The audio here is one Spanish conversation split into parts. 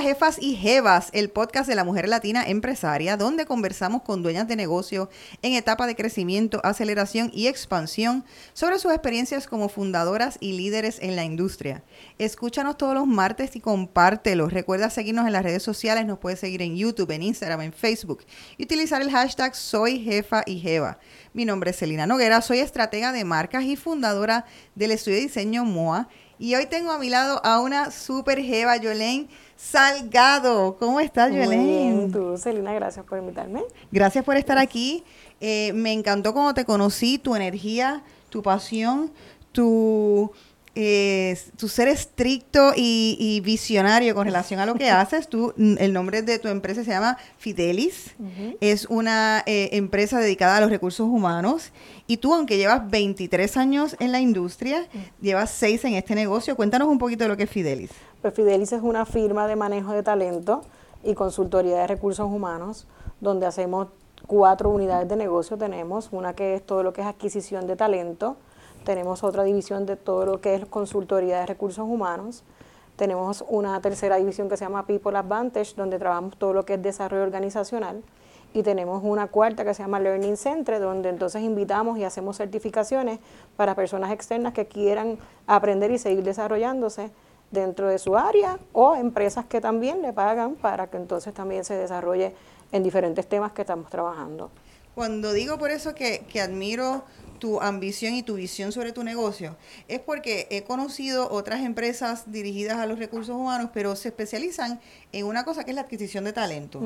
Jefas y Jevas, el podcast de la mujer latina empresaria, donde conversamos con dueñas de negocio en etapa de crecimiento, aceleración y expansión sobre sus experiencias como fundadoras y líderes en la industria. Escúchanos todos los martes y compártelo. Recuerda seguirnos en las redes sociales, nos puedes seguir en YouTube, en Instagram, en Facebook y utilizar el hashtag Soy Jefa y Jeva. Mi nombre es Celina Noguera, soy estratega de marcas y fundadora del estudio de diseño MOA. Y hoy tengo a mi lado a una super jeva, Yolene Salgado. ¿Cómo estás? Muy bien, tú, Celina, gracias por invitarme. Gracias por estar aquí. Eh, me encantó cuando te conocí, tu energía, tu pasión, tu eh, tu ser estricto y, visionario con relación a lo que haces. Tú, el nombre de tu empresa se llama Fidelis. Es una eh, empresa dedicada a los recursos humanos. Y tú, aunque llevas 23 años en la industria, llevas 6 en este negocio. Cuéntanos un poquito de lo que es Fidelis. Pues Fidelis es una firma de manejo de talento y consultoría de recursos humanos, donde hacemos cuatro unidades de negocio. Tenemos una que es todo lo que es adquisición de talento, tenemos otra división de todo lo que es consultoría de recursos humanos, tenemos una tercera división que se llama People Advantage, donde trabajamos todo lo que es desarrollo organizacional, y tenemos una cuarta que se llama Learning Center, donde entonces invitamos y hacemos certificaciones para personas externas que quieran aprender y seguir desarrollándose dentro de su área o empresas que también le pagan para que entonces también se desarrolle en diferentes temas que estamos trabajando. Cuando digo por eso que, que admiro tu ambición y tu visión sobre tu negocio, es porque he conocido otras empresas dirigidas a los recursos humanos, pero se especializan en una cosa que es la adquisición de talento.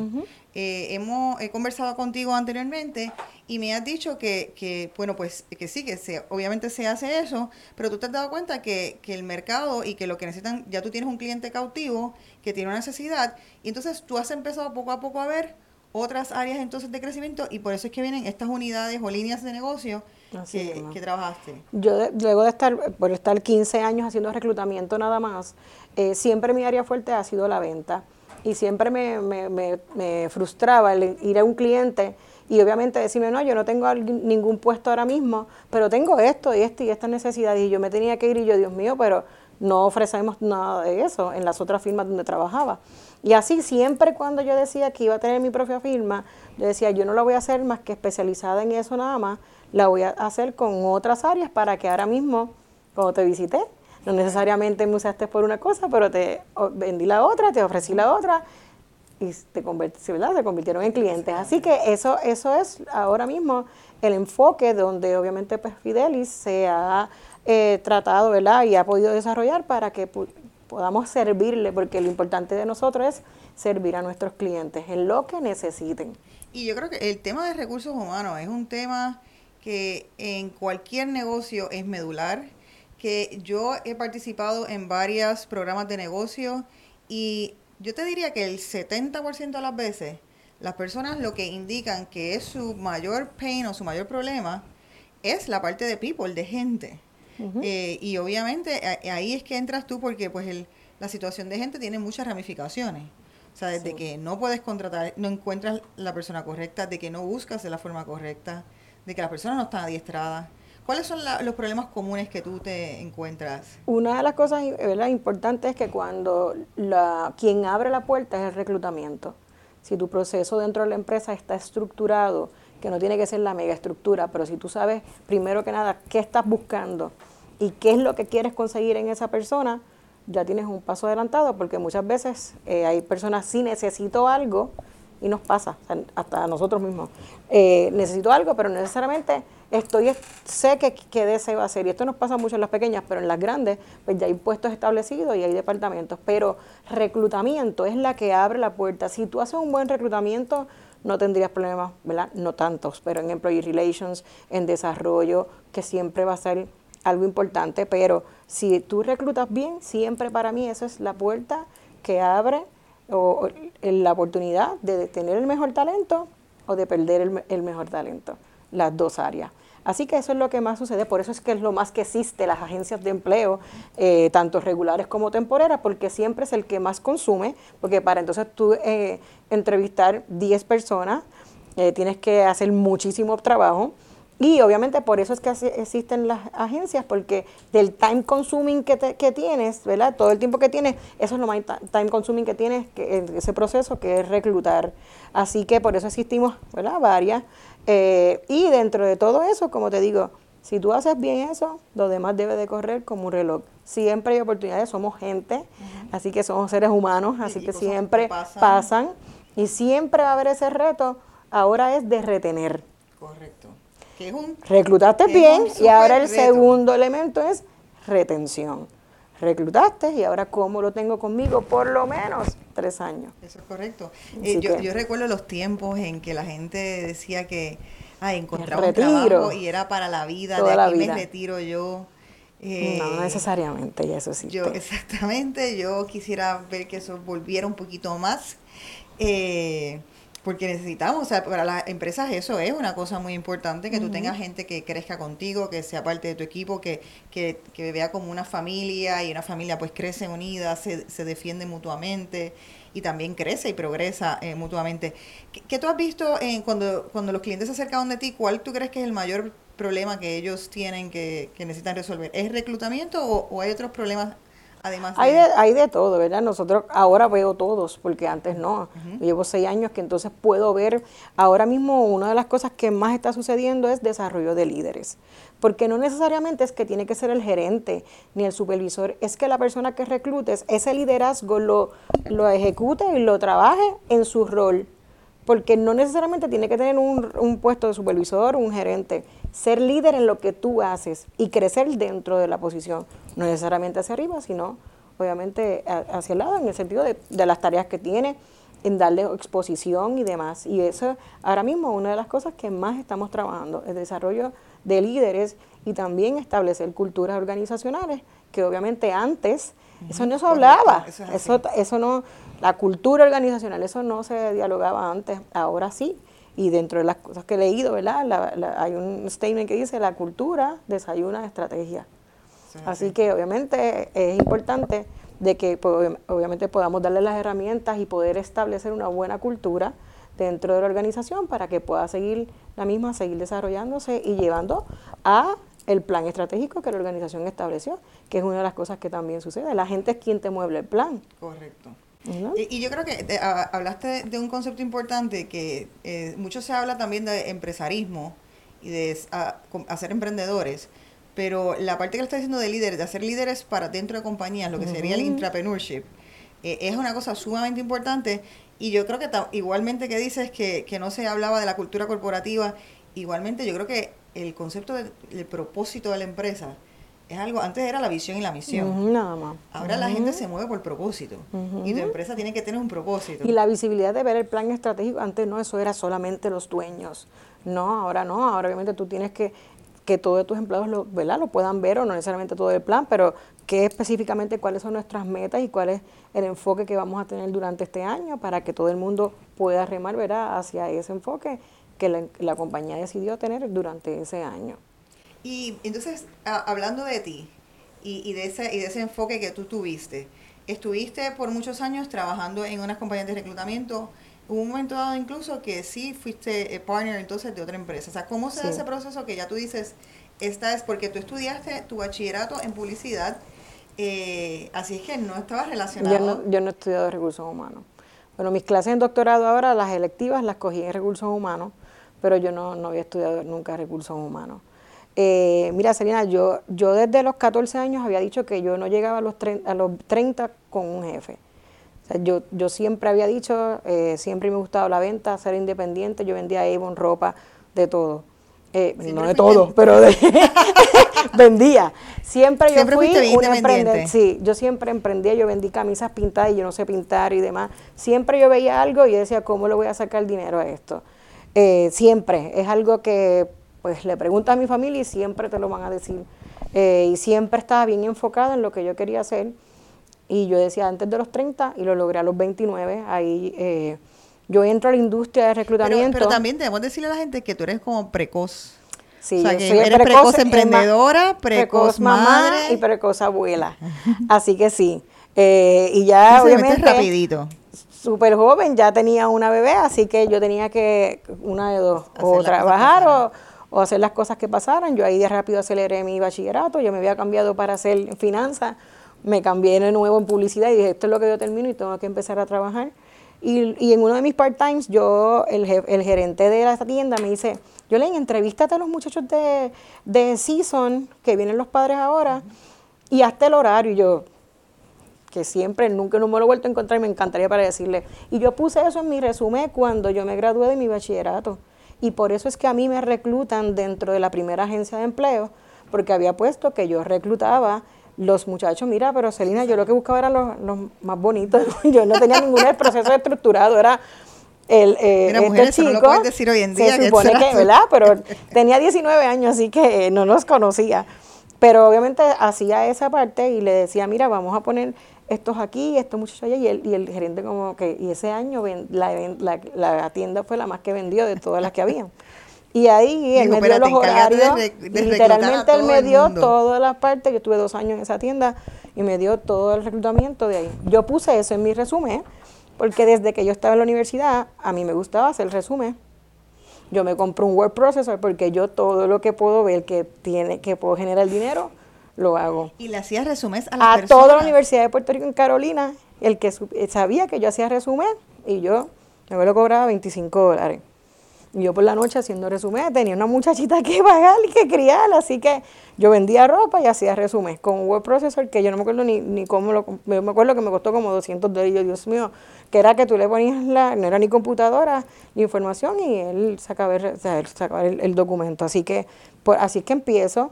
Eh, hemos he conversado contigo anteriormente y me has dicho que, que bueno, pues que sí, que se, obviamente se hace eso, pero tú te has dado cuenta que, que el mercado y que lo que necesitan, ya tú tienes un cliente cautivo que tiene una necesidad, y entonces tú has empezado poco a poco a ver otras áreas entonces de crecimiento y por eso es que vienen estas unidades o líneas de negocio que, trabajaste? Yo, luego de estar, por estar 15 años haciendo reclutamiento nada más, eh, siempre mi área fuerte ha sido la venta. Y siempre me, me, me, frustraba el ir a un cliente y obviamente decirme, no, yo no tengo ningún puesto ahora mismo, pero tengo esto y esto y esta necesidad. Y yo me tenía que ir y yo, Dios mío, pero no ofrecemos nada de eso en las otras firmas donde trabajaba. Y así siempre cuando yo decía que iba a tener mi propia firma, yo decía, yo no la voy a hacer más que especializada en eso nada más, la voy a hacer con otras áreas para que ahora mismo, cuando te visité, no necesariamente me usaste por una cosa, pero te vendí la otra, te ofrecí la otra y te, ¿verdad? se convirtieron en clientes. Así que eso, eso es ahora mismo el enfoque donde obviamente pues, Fidelis se ha eh, tratado ¿verdad? y ha podido desarrollar para que podamos servirle, porque lo importante de nosotros es servir a nuestros clientes en lo que necesiten. Y yo creo que el tema de recursos humanos es un tema que en cualquier negocio es medular, que yo he participado en varios programas de negocio y yo te diría que el 70% de las veces las personas lo que indican que es su mayor pain o su mayor problema es la parte de people, de gente. Eh, y obviamente ahí es que entras tú porque pues el, la situación de gente tiene muchas ramificaciones. O sea, desde que no puedes contratar, no encuentras la persona correcta, de que no buscas de la forma correcta, de que las personas no están adiestradas. ¿Cuáles son los problemas comunes que tú te encuentras? Una de las cosas importantes es que cuando la, quien abre la puerta es el reclutamiento. Si tu proceso dentro de la empresa está estructurado, que no tiene que ser la mega estructura, pero si tú sabes primero que nada qué estás buscando y qué es lo que quieres conseguir en esa persona, ya tienes un paso adelantado, porque muchas veces eh, hay personas, si necesito algo, y nos pasa, hasta a nosotros mismos. Eh, necesito algo, pero necesariamente estoy, sé que, que hacer. Y esto nos pasa mucho en las pequeñas, pero en las grandes, pues ya hay puestos establecidos y hay departamentos. Pero reclutamiento es la que abre la puerta. Si tú haces un buen reclutamiento, no tendrías problemas, ¿verdad? No tantos, pero en Employee Relations, en desarrollo, que siempre va a ser algo importante. Pero si tú reclutas bien, siempre para mí eso es la puerta que abre o, la oportunidad de tener el mejor talento o de perder el, mejor talento, las dos áreas. Así que eso es lo que más sucede, por eso es que es lo más que existe las agencias de empleo, eh, tanto regulares como temporeras, porque siempre es el que más consume, porque para entonces tú eh, entrevistar 10 personas eh, tienes que hacer muchísimo trabajo Y obviamente por eso es que existen las agencias, porque del time consuming que, que tienes, ¿verdad? Todo el tiempo que tienes, eso es lo más time consuming que tienes, que ese proceso que es reclutar. Así que por eso existimos, ¿verdad? Varias. Eh, y dentro de todo eso, como te digo, si tú haces bien eso, lo demás debe de correr como un reloj. Siempre hay oportunidades, somos gente, así que somos seres humanos, así que siempre pasan. y siempre va a haber ese reto. Ahora es de retener. Correcto. Reclutaste bien y ahora el segundo elemento es retención. Reclutaste y ahora cómo lo tengo conmigo por lo menos tres años. Eso es correcto. Eh, yo, yo recuerdo los tiempos en que la gente decía que ay, encontraba un trabajo y era para la vida, de aquí me retiro yo. Eh, no necesariamente, y eso sí. Yo, exactamente, yo quisiera ver que eso volviera un poquito más. Eh, porque necesitamos, o sea, para las empresas eso es una cosa muy importante, que tú tengas gente que crezca contigo, que sea parte de tu equipo, que, que, que vea como una familia y una familia pues crece unida, se, se defiende mutuamente y también crece y progresa eh, mutuamente. ¿Qué, tú has visto en cuando, cuando los clientes se acercan de ti? ¿Cuál tú crees que es el mayor problema que ellos tienen que, que necesitan resolver? ¿Es reclutamiento o, o hay otros problemas hay, de, hay de todo, ¿verdad? Nosotros ahora veo todos, porque antes no. Llevo seis años que entonces puedo ver, ahora mismo una de las cosas que más está sucediendo es desarrollo de líderes. Porque no necesariamente es que tiene que ser el gerente ni el supervisor, es que la persona que reclutes, ese liderazgo lo, lo ejecute y lo trabaje en su rol porque no necesariamente tiene que tener un, un, puesto de supervisor, un gerente, ser líder en lo que tú haces y crecer dentro de la posición, no necesariamente hacia arriba, sino obviamente hacia el lado, en el sentido de, de las tareas que tiene, en darle exposición y demás. Y eso ahora mismo una de las cosas que más estamos trabajando, el desarrollo de líderes y también establecer culturas organizacionales, que obviamente antes eso no se hablaba, eso, eso no, la cultura organizacional, eso no se dialogaba antes, ahora sí. Y dentro de las cosas que he leído, ¿verdad? hay un statement que dice, la cultura desayuna estrategia. Así que obviamente es importante de que pues, obviamente podamos darle las herramientas y poder establecer una buena cultura dentro de la organización para que pueda seguir la misma, seguir desarrollándose y llevando a el plan estratégico que la organización estableció, que es una de las cosas que también sucede. La gente es quien te mueve el plan. Correcto. Y, yo creo que eh, hablaste de un concepto importante que eh, mucho se habla también de empresarismo y de hacer emprendedores, pero la parte que lo está diciendo de líderes, de hacer líderes para dentro de compañías, lo que sería el intrapreneurship, eh, es una cosa sumamente importante. Y yo creo que igualmente que dices que, que no se hablaba de la cultura corporativa, igualmente yo creo que el concepto del propósito de la empresa es algo, antes era la visión y la misión. nada más. Ahora la gente se mueve por propósito y tu empresa tiene que tener un propósito. Y la visibilidad de ver el plan estratégico, antes no, eso era solamente los dueños. No, ahora no, ahora obviamente tú tienes que que todos tus empleados lo, ¿verdad? lo puedan ver o no necesariamente todo el plan, pero qué específicamente cuáles son nuestras metas y cuál es el enfoque que vamos a tener durante este año para que todo el mundo pueda remar ¿verdad? hacia ese enfoque que la, compañía decidió tener durante ese año. Y entonces, hablando de ti y, de ese, y de ese enfoque que tú tuviste, estuviste por muchos años trabajando en unas compañías de reclutamiento, hubo un momento dado incluso que sí fuiste eh, partner entonces de otra empresa. O sea, ¿cómo se da ese proceso que ya tú dices, esta es porque tú estudiaste tu bachillerato en publicidad, eh, así es que no estabas relacionado? Yo no, yo no he estudiado recursos humanos. Bueno, mis clases en doctorado ahora, las electivas, las cogí en recursos humanos pero yo no, no había estudiado nunca recursos humanos. Eh, mira, Selena, yo, yo desde los 14 años había dicho que yo no llegaba a los, a los 30 con un jefe. yo, yo siempre había dicho, eh, siempre me gustaba la venta, ser independiente, yo vendía Avon, ropa, de todo. Eh, no de todo, pero vendía. Siempre yo fui una emprendedora. Sí, yo siempre emprendía, yo vendí camisas pintadas y yo no sé pintar y demás. Siempre yo veía algo y decía, ¿cómo le voy a sacar dinero a esto? Eh, siempre, es algo que pues le pregunto a mi familia y siempre te lo van a decir. Eh, y siempre estaba bien enfocada en lo que yo quería hacer. Y yo decía antes de los 30 y lo logré a los 29. Ahí eh, yo entro a la industria de reclutamiento. Pero, también debemos decirle a la gente que tú eres como precoz. Sí, o sea, que eres precoz, emprendedora, precoz, mamá y precoz abuela. Así que sí. y ya obviamente rapidito súper joven, ya tenía una bebé, así que yo tenía que, una de dos, o trabajar o hacer las cosas que pasaran. Yo ahí de rápido aceleré mi bachillerato, yo me había cambiado para hacer finanzas, me cambié de nuevo en publicidad y dije, esto es lo que yo termino y tengo que empezar a trabajar. Y, y en uno de mis part-times, yo, el, el, gerente de la tienda me dice, yo le entrevístate a los muchachos de, de Season, que vienen los padres ahora, y hazte el horario. Y yo, que siempre, nunca no me lo he vuelto a encontrar y me encantaría para decirle. Y yo puse eso en mi resumen cuando yo me gradué de mi bachillerato. Y por eso es que a mí me reclutan dentro de la primera agencia de empleo, porque había puesto que yo reclutaba los muchachos, mira, pero Celina, yo lo que buscaba eran los, más bonitos. yo no tenía ningún proceso estructurado, era el eh, este chico, no lo decir hoy en día. Se supone que, ¿verdad? Pero tenía 19 años, así que no nos conocía. Pero obviamente hacía esa parte y le decía, mira, vamos a poner estos aquí, estos muchachos allá, y el, y el gerente como que, y ese año la, la, la, tienda fue la más que vendió de todas las que había. Y ahí él me dio los horarios, literalmente él me dio todas las partes, yo tuve dos años en esa tienda, y me dio todo el reclutamiento de ahí. Yo puse eso en mi resumen, porque desde que yo estaba en la universidad, a mí me gustaba hacer el resumen. Yo me compro un word processor porque yo todo lo que puedo ver que tiene, que puedo generar dinero, lo hago. ¿Y le hacías resúmenes a las A toda la Universidad de Puerto Rico en Carolina, el que sabía que yo hacía resumen y yo me lo cobraba 25 dólares. Y yo por la noche haciendo resumen, tenía una muchachita que pagar y que criar, así que yo vendía ropa y hacía resumen con un web processor que yo no me acuerdo ni, ni cómo lo, me acuerdo que me costó como 200 dólares, Dios mío, que era que tú le ponías la, no era ni computadora ni información y él sacaba, el, el, documento, así que, pues, así que empiezo,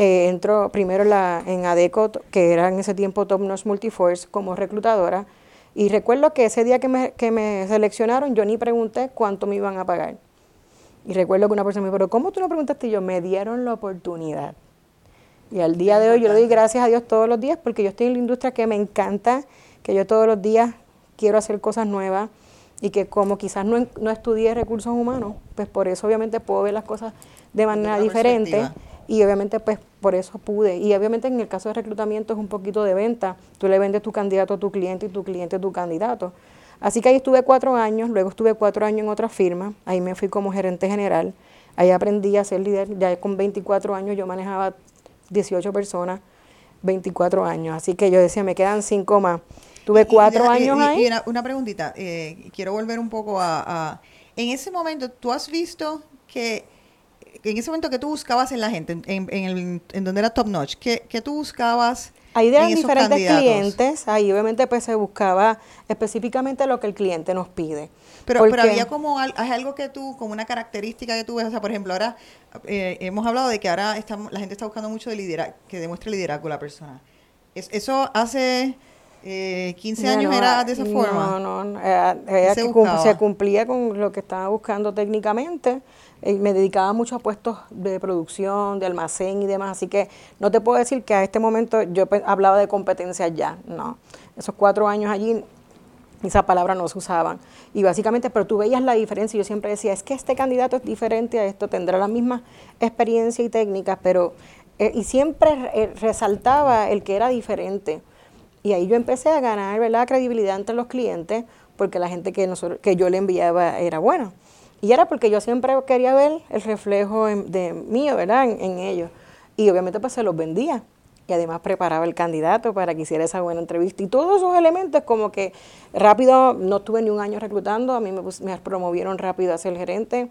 eh, entro primero la, en ADECO, que era en ese tiempo Top Notch Multiforce, como reclutadora, y recuerdo que ese día que me, que me seleccionaron, yo ni pregunté cuánto me iban a pagar y recuerdo que una persona me dijo, pero ¿cómo tú no preguntaste? Y yo, me dieron la oportunidad. Y al día de hoy yo le doy gracias a Dios todos los días porque yo estoy en la industria que me encanta, que yo todos los días quiero hacer cosas nuevas y que como quizás no, no estudié recursos humanos, pues por eso obviamente puedo ver las cosas de manera diferente y obviamente pues por eso pude. Y obviamente en el caso de reclutamiento es un poquito de venta. Tú le vendes tu candidato a tu cliente y tu cliente a tu candidato. Así que ahí estuve cuatro años, luego estuve cuatro años en otra firma, ahí me fui como gerente general, ahí aprendí a ser líder, ya con 24 años yo manejaba 18 personas, 24 años, así que yo decía, me quedan cinco más. Tuve cuatro años ahí. Y una, preguntita, eh, quiero volver un poco a, En ese momento, ¿tú has visto que en ese momento que tú buscabas en la gente, en, el, en donde era Top Notch, que, que tú buscabas hay de diferentes clientes, ahí obviamente pues se buscaba específicamente lo que el cliente nos pide. Pero, pero había como algo que tú, como una característica que tú ves, o sea, por ejemplo, ahora eh, hemos hablado de que ahora la gente está buscando mucho de liderazgo, que demuestre liderazgo la persona. ¿Eso hace eh, 15 años era de esa forma? No, no, eh, se, cumplía con lo que estaba buscando técnicamente eh, me dedicaba mucho a puestos de producción, de almacén y demás, así que no te puedo decir que a este momento yo hablaba de competencia ya, no. Esos cuatro años allí, esa palabra no se usaban. Y básicamente, pero tú veías la diferencia, yo siempre decía, es que este candidato es diferente a esto, tendrá la misma experiencia y técnicas, pero, eh, y siempre eh, resaltaba el que era diferente. Y ahí yo empecé a ganar, ¿verdad?, credibilidad entre los clientes, porque la gente que, nosotros, que yo le enviaba era buena. Y era porque yo siempre quería ver el reflejo de mío, ¿verdad?, en, ellos. Y obviamente pues se los vendía. Y además preparaba el candidato para que hiciera esa buena entrevista. Y todos esos elementos como que rápido, no estuve ni un año reclutando, a mí me, me promovieron rápido a ser gerente.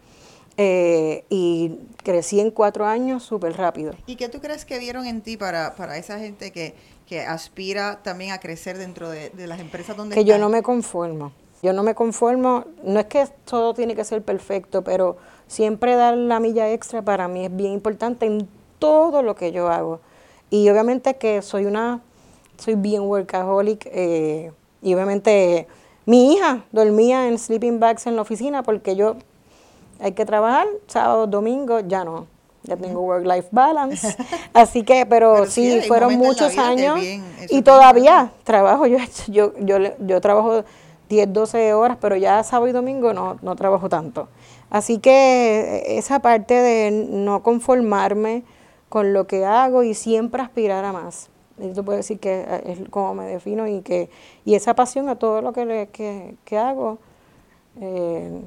Eh, y crecí en cuatro años súper rápido. ¿Y qué tú crees que vieron en ti para, para esa gente que, que aspira también a crecer dentro de, las empresas donde Que yo no me conformo. Yo no me conformo, no es que todo tiene que ser perfecto, pero siempre dar la milla extra para mí es bien importante en todo lo que yo hago. Y obviamente que soy una, soy bien workaholic eh, y obviamente mi hija dormía en sleeping bags en la oficina porque yo hay que trabajar sábado, domingo, ya no. Ya tengo work-life balance. Así que, pero, sí, fueron muchos años y todavía trabajo. Yo, yo, yo, yo trabajo 10, 12 horas, pero ya sábado y domingo no, no trabajo tanto. Así que esa parte de no conformarme con lo que hago y siempre aspirar a más. Esto puedo decir que es como me defino y que y esa pasión a todo lo que, le, que, hago. Eh,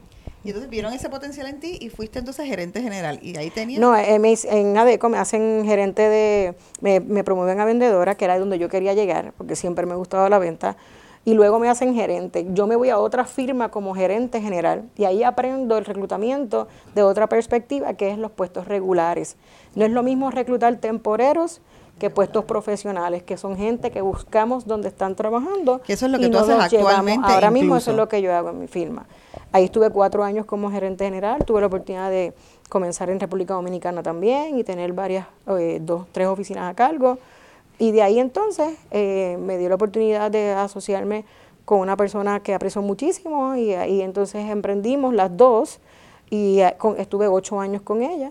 Y entonces vieron ese potencial en ti y fuiste entonces gerente general. Y ahí tenías... No, en ADECO me hacen gerente de... Me, me promueven a vendedora, que era donde yo quería llegar, porque siempre me gustaba la venta y luego me hacen gerente. Yo me voy a otra firma como gerente general y ahí aprendo el reclutamiento de otra perspectiva que es los puestos regulares. No es lo mismo reclutar temporeros que puestos profesionales, que son gente que buscamos donde están trabajando. eso es lo que tú haces actualmente. Ahora mismo eso es lo que yo hago en mi firma. Ahí estuve cuatro años como gerente general, tuve la oportunidad de comenzar en República Dominicana también y tener varias, eh, dos, tres oficinas a cargo. Y de ahí entonces eh, me dio la oportunidad de asociarme con una persona que aprecio muchísimo y ahí entonces emprendimos las dos y eh, estuve ocho años con ella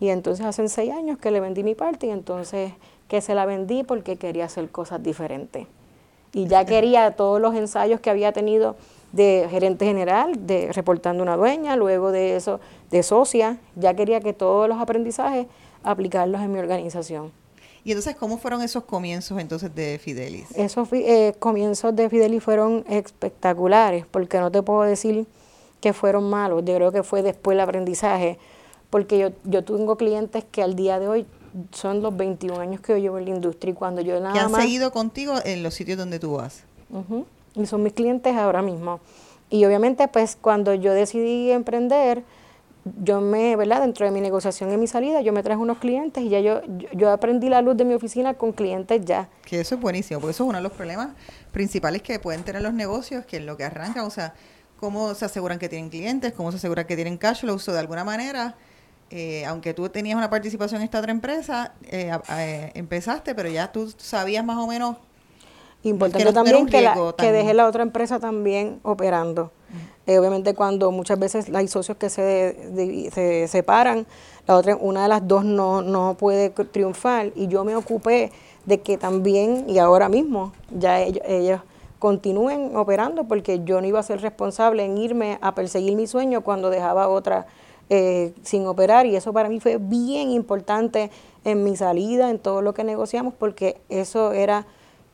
y entonces hace seis años que le vendí mi parte y entonces que se la vendí porque quería hacer cosas diferentes. Y ya quería todos los ensayos que había tenido de gerente general, de reportando una dueña, luego de eso de socia, ya quería que todos los aprendizajes aplicarlos en mi organización. Y entonces, ¿cómo fueron esos comienzos entonces de Fidelis? Esos eh, comienzos de Fidelis fueron espectaculares, porque no te puedo decir que fueron malos, yo creo que fue después el aprendizaje, porque yo, yo tengo clientes que al día de hoy son los 21 años que yo llevo en la industria y cuando yo nada que han seguido contigo en los sitios donde tú vas. Y son mis clientes ahora mismo. Y obviamente, pues cuando yo decidí emprender, yo me, ¿verdad? Dentro de mi negociación y mi salida, yo me traje unos clientes y ya yo, yo, aprendí la luz de mi oficina con clientes ya. Que eso es buenísimo, porque eso es uno de los problemas principales que pueden tener los negocios, que en lo que arrancan, o sea, cómo se aseguran que tienen clientes, cómo se aseguran que tienen cash flow, o de alguna manera, eh, aunque tú tenías una participación en esta otra empresa, eh, eh, empezaste, pero ya tú sabías más o menos Importante también que, la, que deje la otra empresa también operando. Eh, obviamente cuando muchas veces hay socios que se, se separan, la otra, una de las dos no, no puede triunfar. Y yo me ocupé de que también y ahora mismo ya ellos, continúen operando porque yo no iba a ser responsable en irme a perseguir mi sueño cuando dejaba otra eh, sin operar. Y eso para mí fue bien importante en mi salida, en todo lo que negociamos porque eso era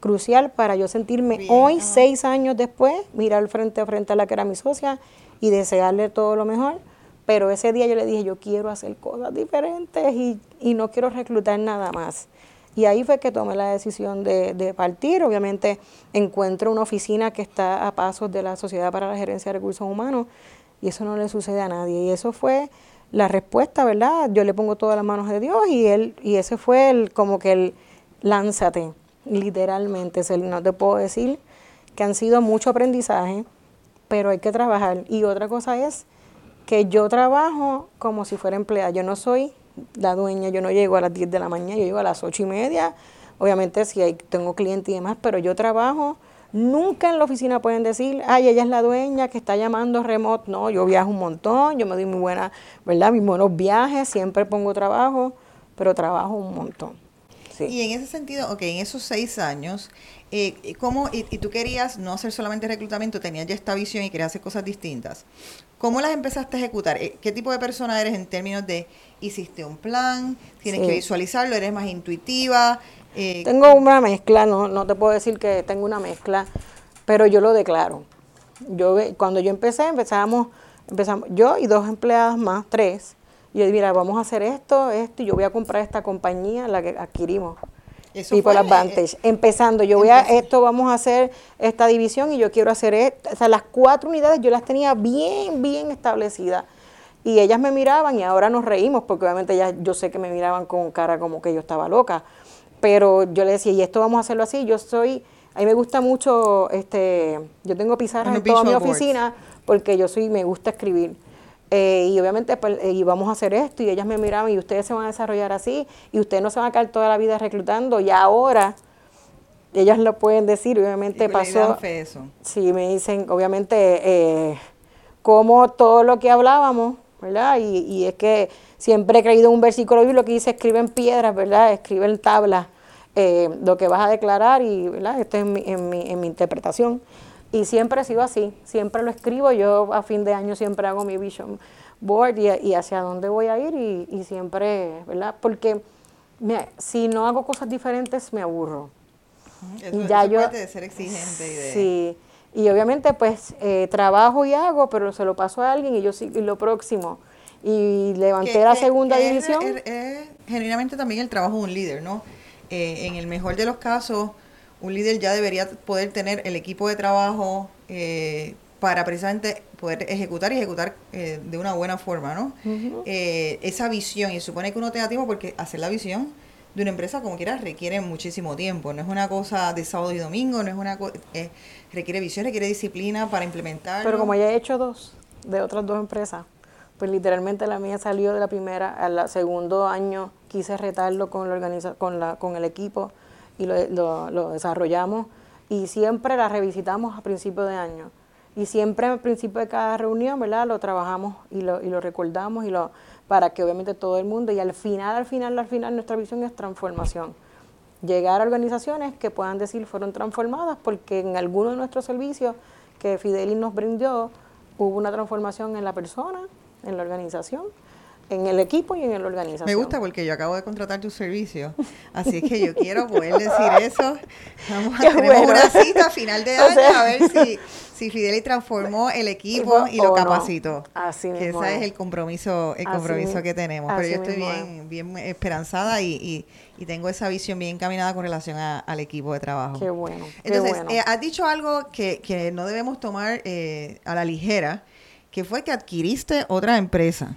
crucial para yo sentirme hoy, seis años después, mirar frente a frente a la que era mi socia y desearle todo lo mejor. Pero ese día yo le dije, yo quiero hacer cosas diferentes y, y no quiero reclutar nada más. Y ahí fue que tomé la decisión de, de, partir. Obviamente encuentro una oficina que está a pasos de la Sociedad para la Gerencia de Recursos Humanos y eso no le sucede a nadie. Y eso fue la respuesta, ¿verdad? Yo le pongo todas las manos de Dios y él y ese fue el como que el lánzate literalmente, no te puedo decir que han sido mucho aprendizaje, pero hay que trabajar. Y otra cosa es que yo trabajo como si fuera empleada. Yo no soy la dueña, yo no llego a las 10 de la mañana, yo llego a las 8 y media. Obviamente si hay, tengo clientes y demás, pero yo trabajo. Nunca en la oficina pueden decir, ay, ella es la dueña que está llamando remote. No, yo viajo un montón, yo me doy muy buena, ¿verdad? Mis buenos viajes, siempre pongo trabajo, pero trabajo un montón. Y en ese sentido, ok, en esos seis años, eh, ¿cómo, y, tú querías no hacer solamente reclutamiento, tenías ya esta visión y querías hacer cosas distintas. ¿Cómo las empezaste a ejecutar? Eh, ¿Qué tipo de persona eres en términos de hiciste un plan, tienes que visualizarlo, eres más intuitiva? Eh, tengo una mezcla, no, no te puedo decir que tengo una mezcla, pero yo lo declaro. Yo cuando yo empecé, empezamos, empezamos yo y dos empleadas más, tres, y yo, mira, vamos a hacer esto, esto, y yo voy a comprar esta compañía, la que adquirimos. Eso People Advantage. Empezando, yo voy a, esto vamos a hacer esta división y yo quiero hacer esto. O sea, las cuatro unidades yo las tenía bien, bien establecidas. Y ellas me miraban y ahora nos reímos, porque obviamente ya yo sé que me miraban con cara como que yo estaba loca. Pero yo le decía, y esto vamos a hahacerlo así. Yo soy, a mí me gusta mucho, este, yo tengo pizarras en toda mi oficina, porque yo soy, me gusta escribir. Eh, y obviamente pues, eh, y vamos a hacer esto y ellas me miraban y ustedes se van a desarrollar así y ustedes no se van a quedar toda la vida reclutando y ahora ellas lo pueden decir, obviamente pasó. eso. Sí, me dicen, obviamente, eh, como todo lo que hablábamos, ¿verdad? Y, y, es que siempre he creído en un versículo bíblico que dice, escribe en piedras, ¿verdad? Escribe en tablas lo que vas a declarar y, ¿verdad? Esto es en mi, en mi, en mi interpretación. Y siempre ha sido así, siempre lo escribo, yo a fin de año siempre hago mi vision board y, hacia dónde voy a ir y, siempre, ¿verdad? Porque si no hago cosas diferentes me aburro. Eso, ya yo, puede ser exigente. Sí, Y obviamente pues eh, trabajo y hago, pero se lo paso a alguien y yo sí, y lo próximo. Y levanté la segunda división. Es, genuinamente también el trabajo de un líder, ¿no? Eh, en el mejor de los casos, un líder ya debería poder tener el equipo de trabajo eh, para precisamente poder ejecutar y ejecutar eh, de una buena forma, ¿no? Eh, esa visión, y supone que uno tenga tiempo porque hacer la visión de una empresa como quiera requiere muchísimo tiempo, no es una cosa de sábado y domingo, no es una cosa, requiere visión, requiere disciplina para implementar. Pero como ya he hecho dos de otras dos empresas, pues literalmente la mía salió de la primera, al segundo año quise retarlo con, la organiza con, la, con el equipo y lo, lo desarrollamos y siempre la revisitamos a principio de año y siempre al principio de cada reunión, ¿verdad? Lo trabajamos y lo, y lo recordamos y lo, para que obviamente todo el mundo, y al final, al final, al final, nuestra visión es transformación. Llegar a organizaciones que puedan decir fueron transformadas porque en alguno de nuestros servicios que Fidelis nos brindó hubo una transformación en la persona, en la organización en el equipo y en la organización. Me gusta porque yo acabo de contratar tu servicio, así es que yo quiero poder decir eso. Vamos a tener una cita a final de año a ver si, si Fideli transformó el equipo y lo capacitó. Así que ese es. el compromiso, el compromiso que tenemos. Pero yo estoy bien, bien esperanzada y, y, tengo esa visión bien encaminada con relación al equipo de trabajo. Qué bueno. Entonces, eh, has dicho algo que, que no debemos tomar eh, a la ligera que fue que adquiriste otra empresa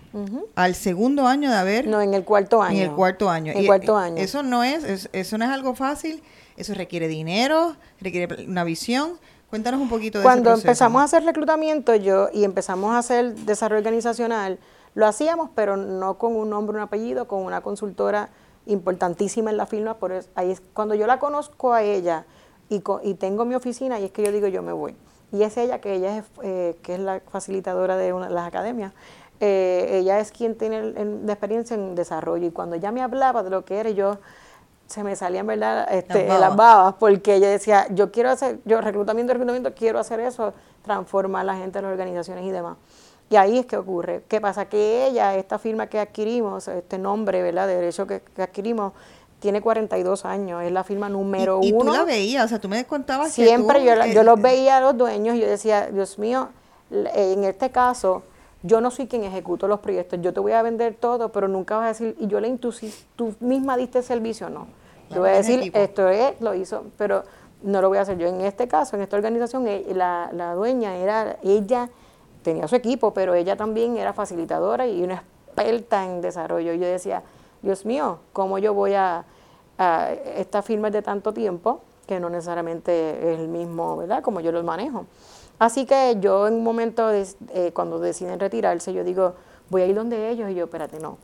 al segundo año de haber... No, en el cuarto año. En el cuarto año. En el cuarto año. Eso no es, eso no es algo fácil, eso requiere dinero, requiere una visión. Cuéntanos un poquito de Cuando ese empezamos a hacer reclutamiento yo y empezamos a hacer desarrollo organizacional, lo hacíamos, pero no con un nombre, un apellido, con una consultora importantísima en la firma. Por eso, ahí es cuando yo la conozco a ella y, y tengo mi oficina, y es que yo digo, yo me voy y es ella, que ella es, eh, que es la facilitadora de una, las academias, eh, ella es quien tiene la experiencia en desarrollo y cuando ella me hablaba de lo que era, yo se me salían verdad este, las, babas. porque ella decía, yo quiero hacer, yo reclutamiento, reclutamiento, quiero hacer eso, transformar a la gente, las organizaciones y demás. Y ahí es que ocurre. ¿Qué pasa? Que ella, esta firma que adquirimos, este nombre, ¿verdad? De derecho que adquirimos, tiene 42 años, es la firma número uno. Y tú la veías, o sea, tú me contabas Siempre que yo, yo los veía a los dueños y yo decía, Dios mío, en este caso, yo no soy quien ejecuto los proyectos, yo te voy a vender todo, pero nunca vas a decir, y yo le intuí, tú misma diste servicio, no. Yo voy a decir, esto es, lo hizo, pero no lo voy a hacer yo. En este caso, en esta organización, e, la, la dueña era, ella tenía su equipo, pero ella también era facilitadora y una experta en desarrollo. Yo decía, Dios mío, ¿cómo yo voy a, a estas firmas de tanto tiempo, que no necesariamente es el mismo, ¿verdad? Como yo los manejo. Así que yo en un momento, eh, cuando deciden retirarse, yo digo, voy a ir donde ellos, y yo, espérate, no.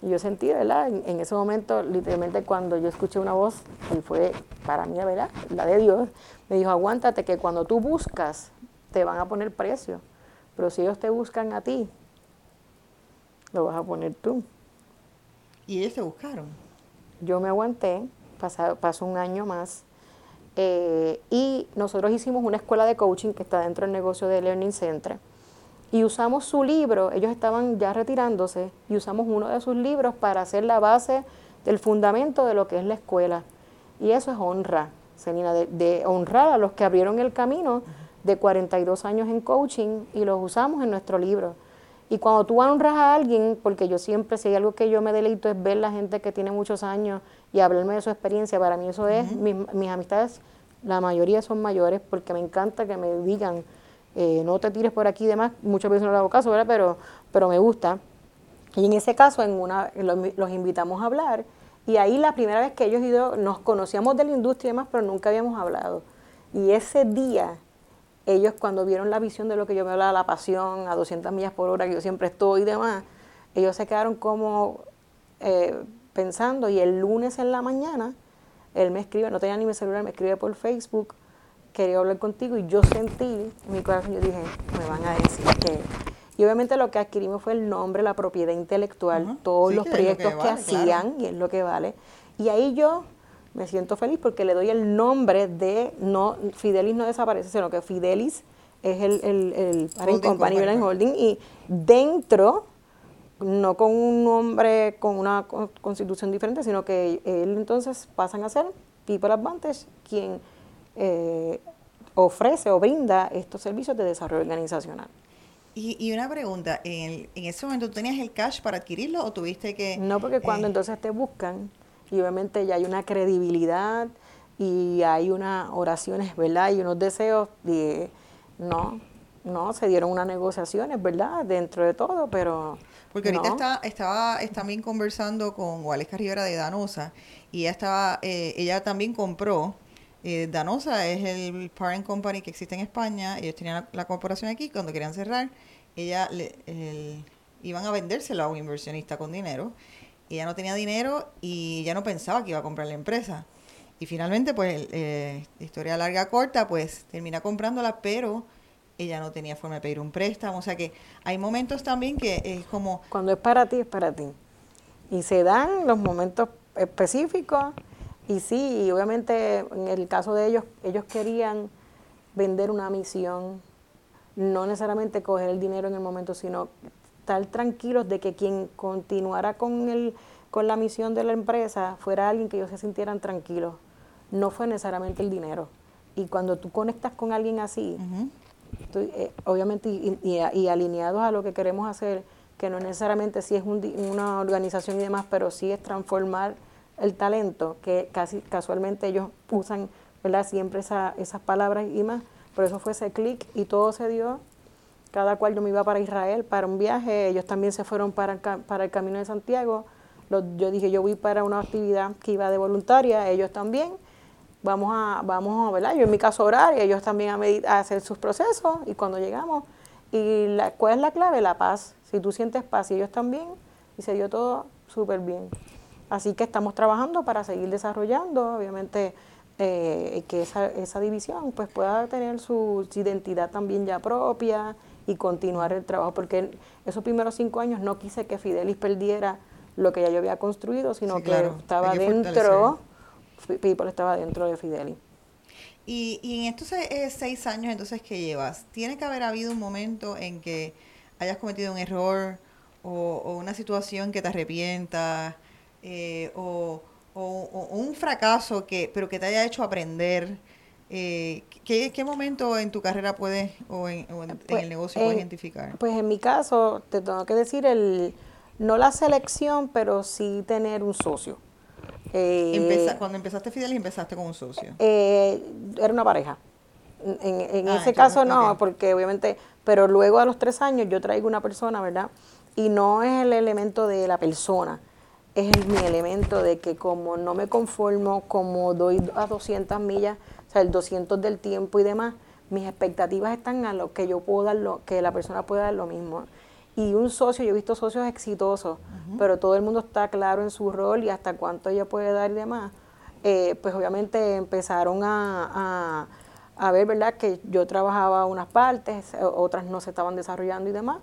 Y yo sentí, ¿verdad? En, ese momento, literalmente, cuando yo escuché una voz, y fue para mí, ¿verdad? La de Dios, me dijo, aguántate, que cuando tú buscas, te van a poner precio. Pero si ellos te buscan a ti, lo vas a poner tú. ¿Y ellos te buscaron? Yo me aguanté, pasó, un año más, eh, y nosotros hicimos una escuela de coaching que está dentro del negocio de Learning Center. Y usamos su libro, ellos estaban ya retirándose, y usamos uno de sus libros para hacer la base del fundamento de lo que es la escuela. Y eso es honra, Selina, de, de honrar a los que abrieron el camino de 42 años en coaching y los usamos en nuestro libro. Y cuando tú honras a alguien, porque yo siempre, si hay algo que yo me deleito es ver la gente que tiene muchos años y hablarme de su experiencia, para mí eso es, mis, amistades, la mayoría son mayores, porque me encanta que me digan, eh, no te tires por aquí y demás, muchas veces no le hago caso, ¿verdad? Pero, pero me gusta. Y en ese caso, en una, los, invitamos a hablar, y ahí la primera vez que ellos y yo nos conocíamos de la industria y demás, pero nunca habíamos hablado. Y ese día ellos cuando vieron la visión de lo que yo me hablaba, la pasión a 200 millas por hora, que yo siempre estoy y demás, ellos se quedaron como eh, pensando y el lunes en la mañana, él me escribe, no tenía ni mi celular, me escribe por Facebook, quería hablar contigo y yo sentí en mi corazón, yo dije, me van a decir que... Y obviamente lo que adquirimos fue el nombre, la propiedad intelectual, todos los proyectos que, hacían, y es lo que vale. Y ahí yo me siento feliz porque le doy el nombre de, no, Fidelis no desaparece, sino que Fidelis es el, el, el parent company, holding, y dentro, no con un nombre, con una constitución diferente, sino que él entonces pasan a ser People Advantage, quien eh, ofrece o brinda estos servicios de desarrollo organizacional. Y, y una pregunta, ¿en, ¿en ese momento tenías el cash para adquirirlo o tuviste que...? No, porque cuando eh, entonces te buscan, y obviamente ya hay una credibilidad y hay unas oraciones, ¿verdad? Y unos deseos de, no, no, se dieron unas negociaciones, ¿verdad? Dentro de todo, pero... Porque ahorita no. está, estaba también conversando con Waleska Rivera de Danosa y ella estaba, eh, ella también compró, eh, Danosa es el parent company que existe en España, ellos tenían la, la corporación aquí, cuando querían cerrar, ella le, el- iban a vendérselo a un inversionista con dinero, ella no tenía dinero y ya no pensaba que iba a comprar la empresa. Y finalmente, pues, eh, historia larga corta, pues termina comprándola, pero ella no tenía forma de pedir un préstamo. O sea que hay momentos también que es como, Cuando es para ti, es para ti. Y se dan los momentos específicos. Y sí, y obviamente en el caso de ellos, ellos querían vender una misión, no necesariamente coger el dinero en el momento, sino estar tranquilos de que quien continuara con, el, con la misión de la empresa fuera alguien que ellos se sintieran tranquilos. No fue necesariamente el dinero. Y cuando tú conectas con alguien así, eh, obviamente y, y- y alineados a lo que queremos hacer, que no necesariamente sí es un una organización y demás, pero sí es transformar el talento, que casi casualmente ellos usan ¿verdad? siempre esa- esas palabras y más. Por eso fue ese clic y todo se dio. Cada cual yo me iba para Israel para un viaje, ellos también se fueron para, para el Camino de Santiago. Yo dije, yo voy para una actividad que iba de voluntaria, ellos también vamos a, vamos a, ¿verdad? Yo en mi caso orar y ellos también a, a hacer sus procesos y cuando llegamos, y la, ¿cuál es la clave? La paz. Si tú sientes paz y ellos también, y se dio todo súper bien. Así que estamos trabajando para seguir desarrollando, obviamente, eh, que esa, esa división pues pueda tener su identidad también ya propia y continuar el trabajo, porque esos primeros cinco años no quise que Fidelis perdiera lo que ya yo había construido, sino Sí, que claro, estaba hay que dentro, People estaba dentro de Fidelis. Y, y en estos eh, seis años entonces que llevas, ¿tiene que haber habido un momento en que hayas cometido un error o, o una situación que te arrepientas eh, o, o- o un fracaso que pero que te haya hecho aprender? Eh, ¿qué, ¿Qué momento en tu carrera puedes o en, o en- en Pues, el negocio puedes en- identificar? Pues en mi caso, te tengo que decir, el, no la selección, pero sí tener un socio. Eh, Empeza- cuando empezaste Fidelis empezaste con un socio. eh, era una pareja. En, Ah, ese caso no, porque obviamente, pero luego a los tres años yo traigo una persona, ¿verdad? Y no es el elemento de la persona, es el- mi elemento de que como no me conformo, como doy a 200 millas, o sea, el 200 del tiempo y demás, mis expectativas están a lo que yo puedo dar, lo, que la persona pueda dar lo mismo. Y un socio, yo he visto socios exitosos, pero todo el mundo está claro en su rol y hasta cuánto ella puede dar y demás. Eh, pues obviamente empezaron a, a, a ver, ¿verdad? Que yo trabajaba unas partes, eh, otras no se estaban desarrollando y demás.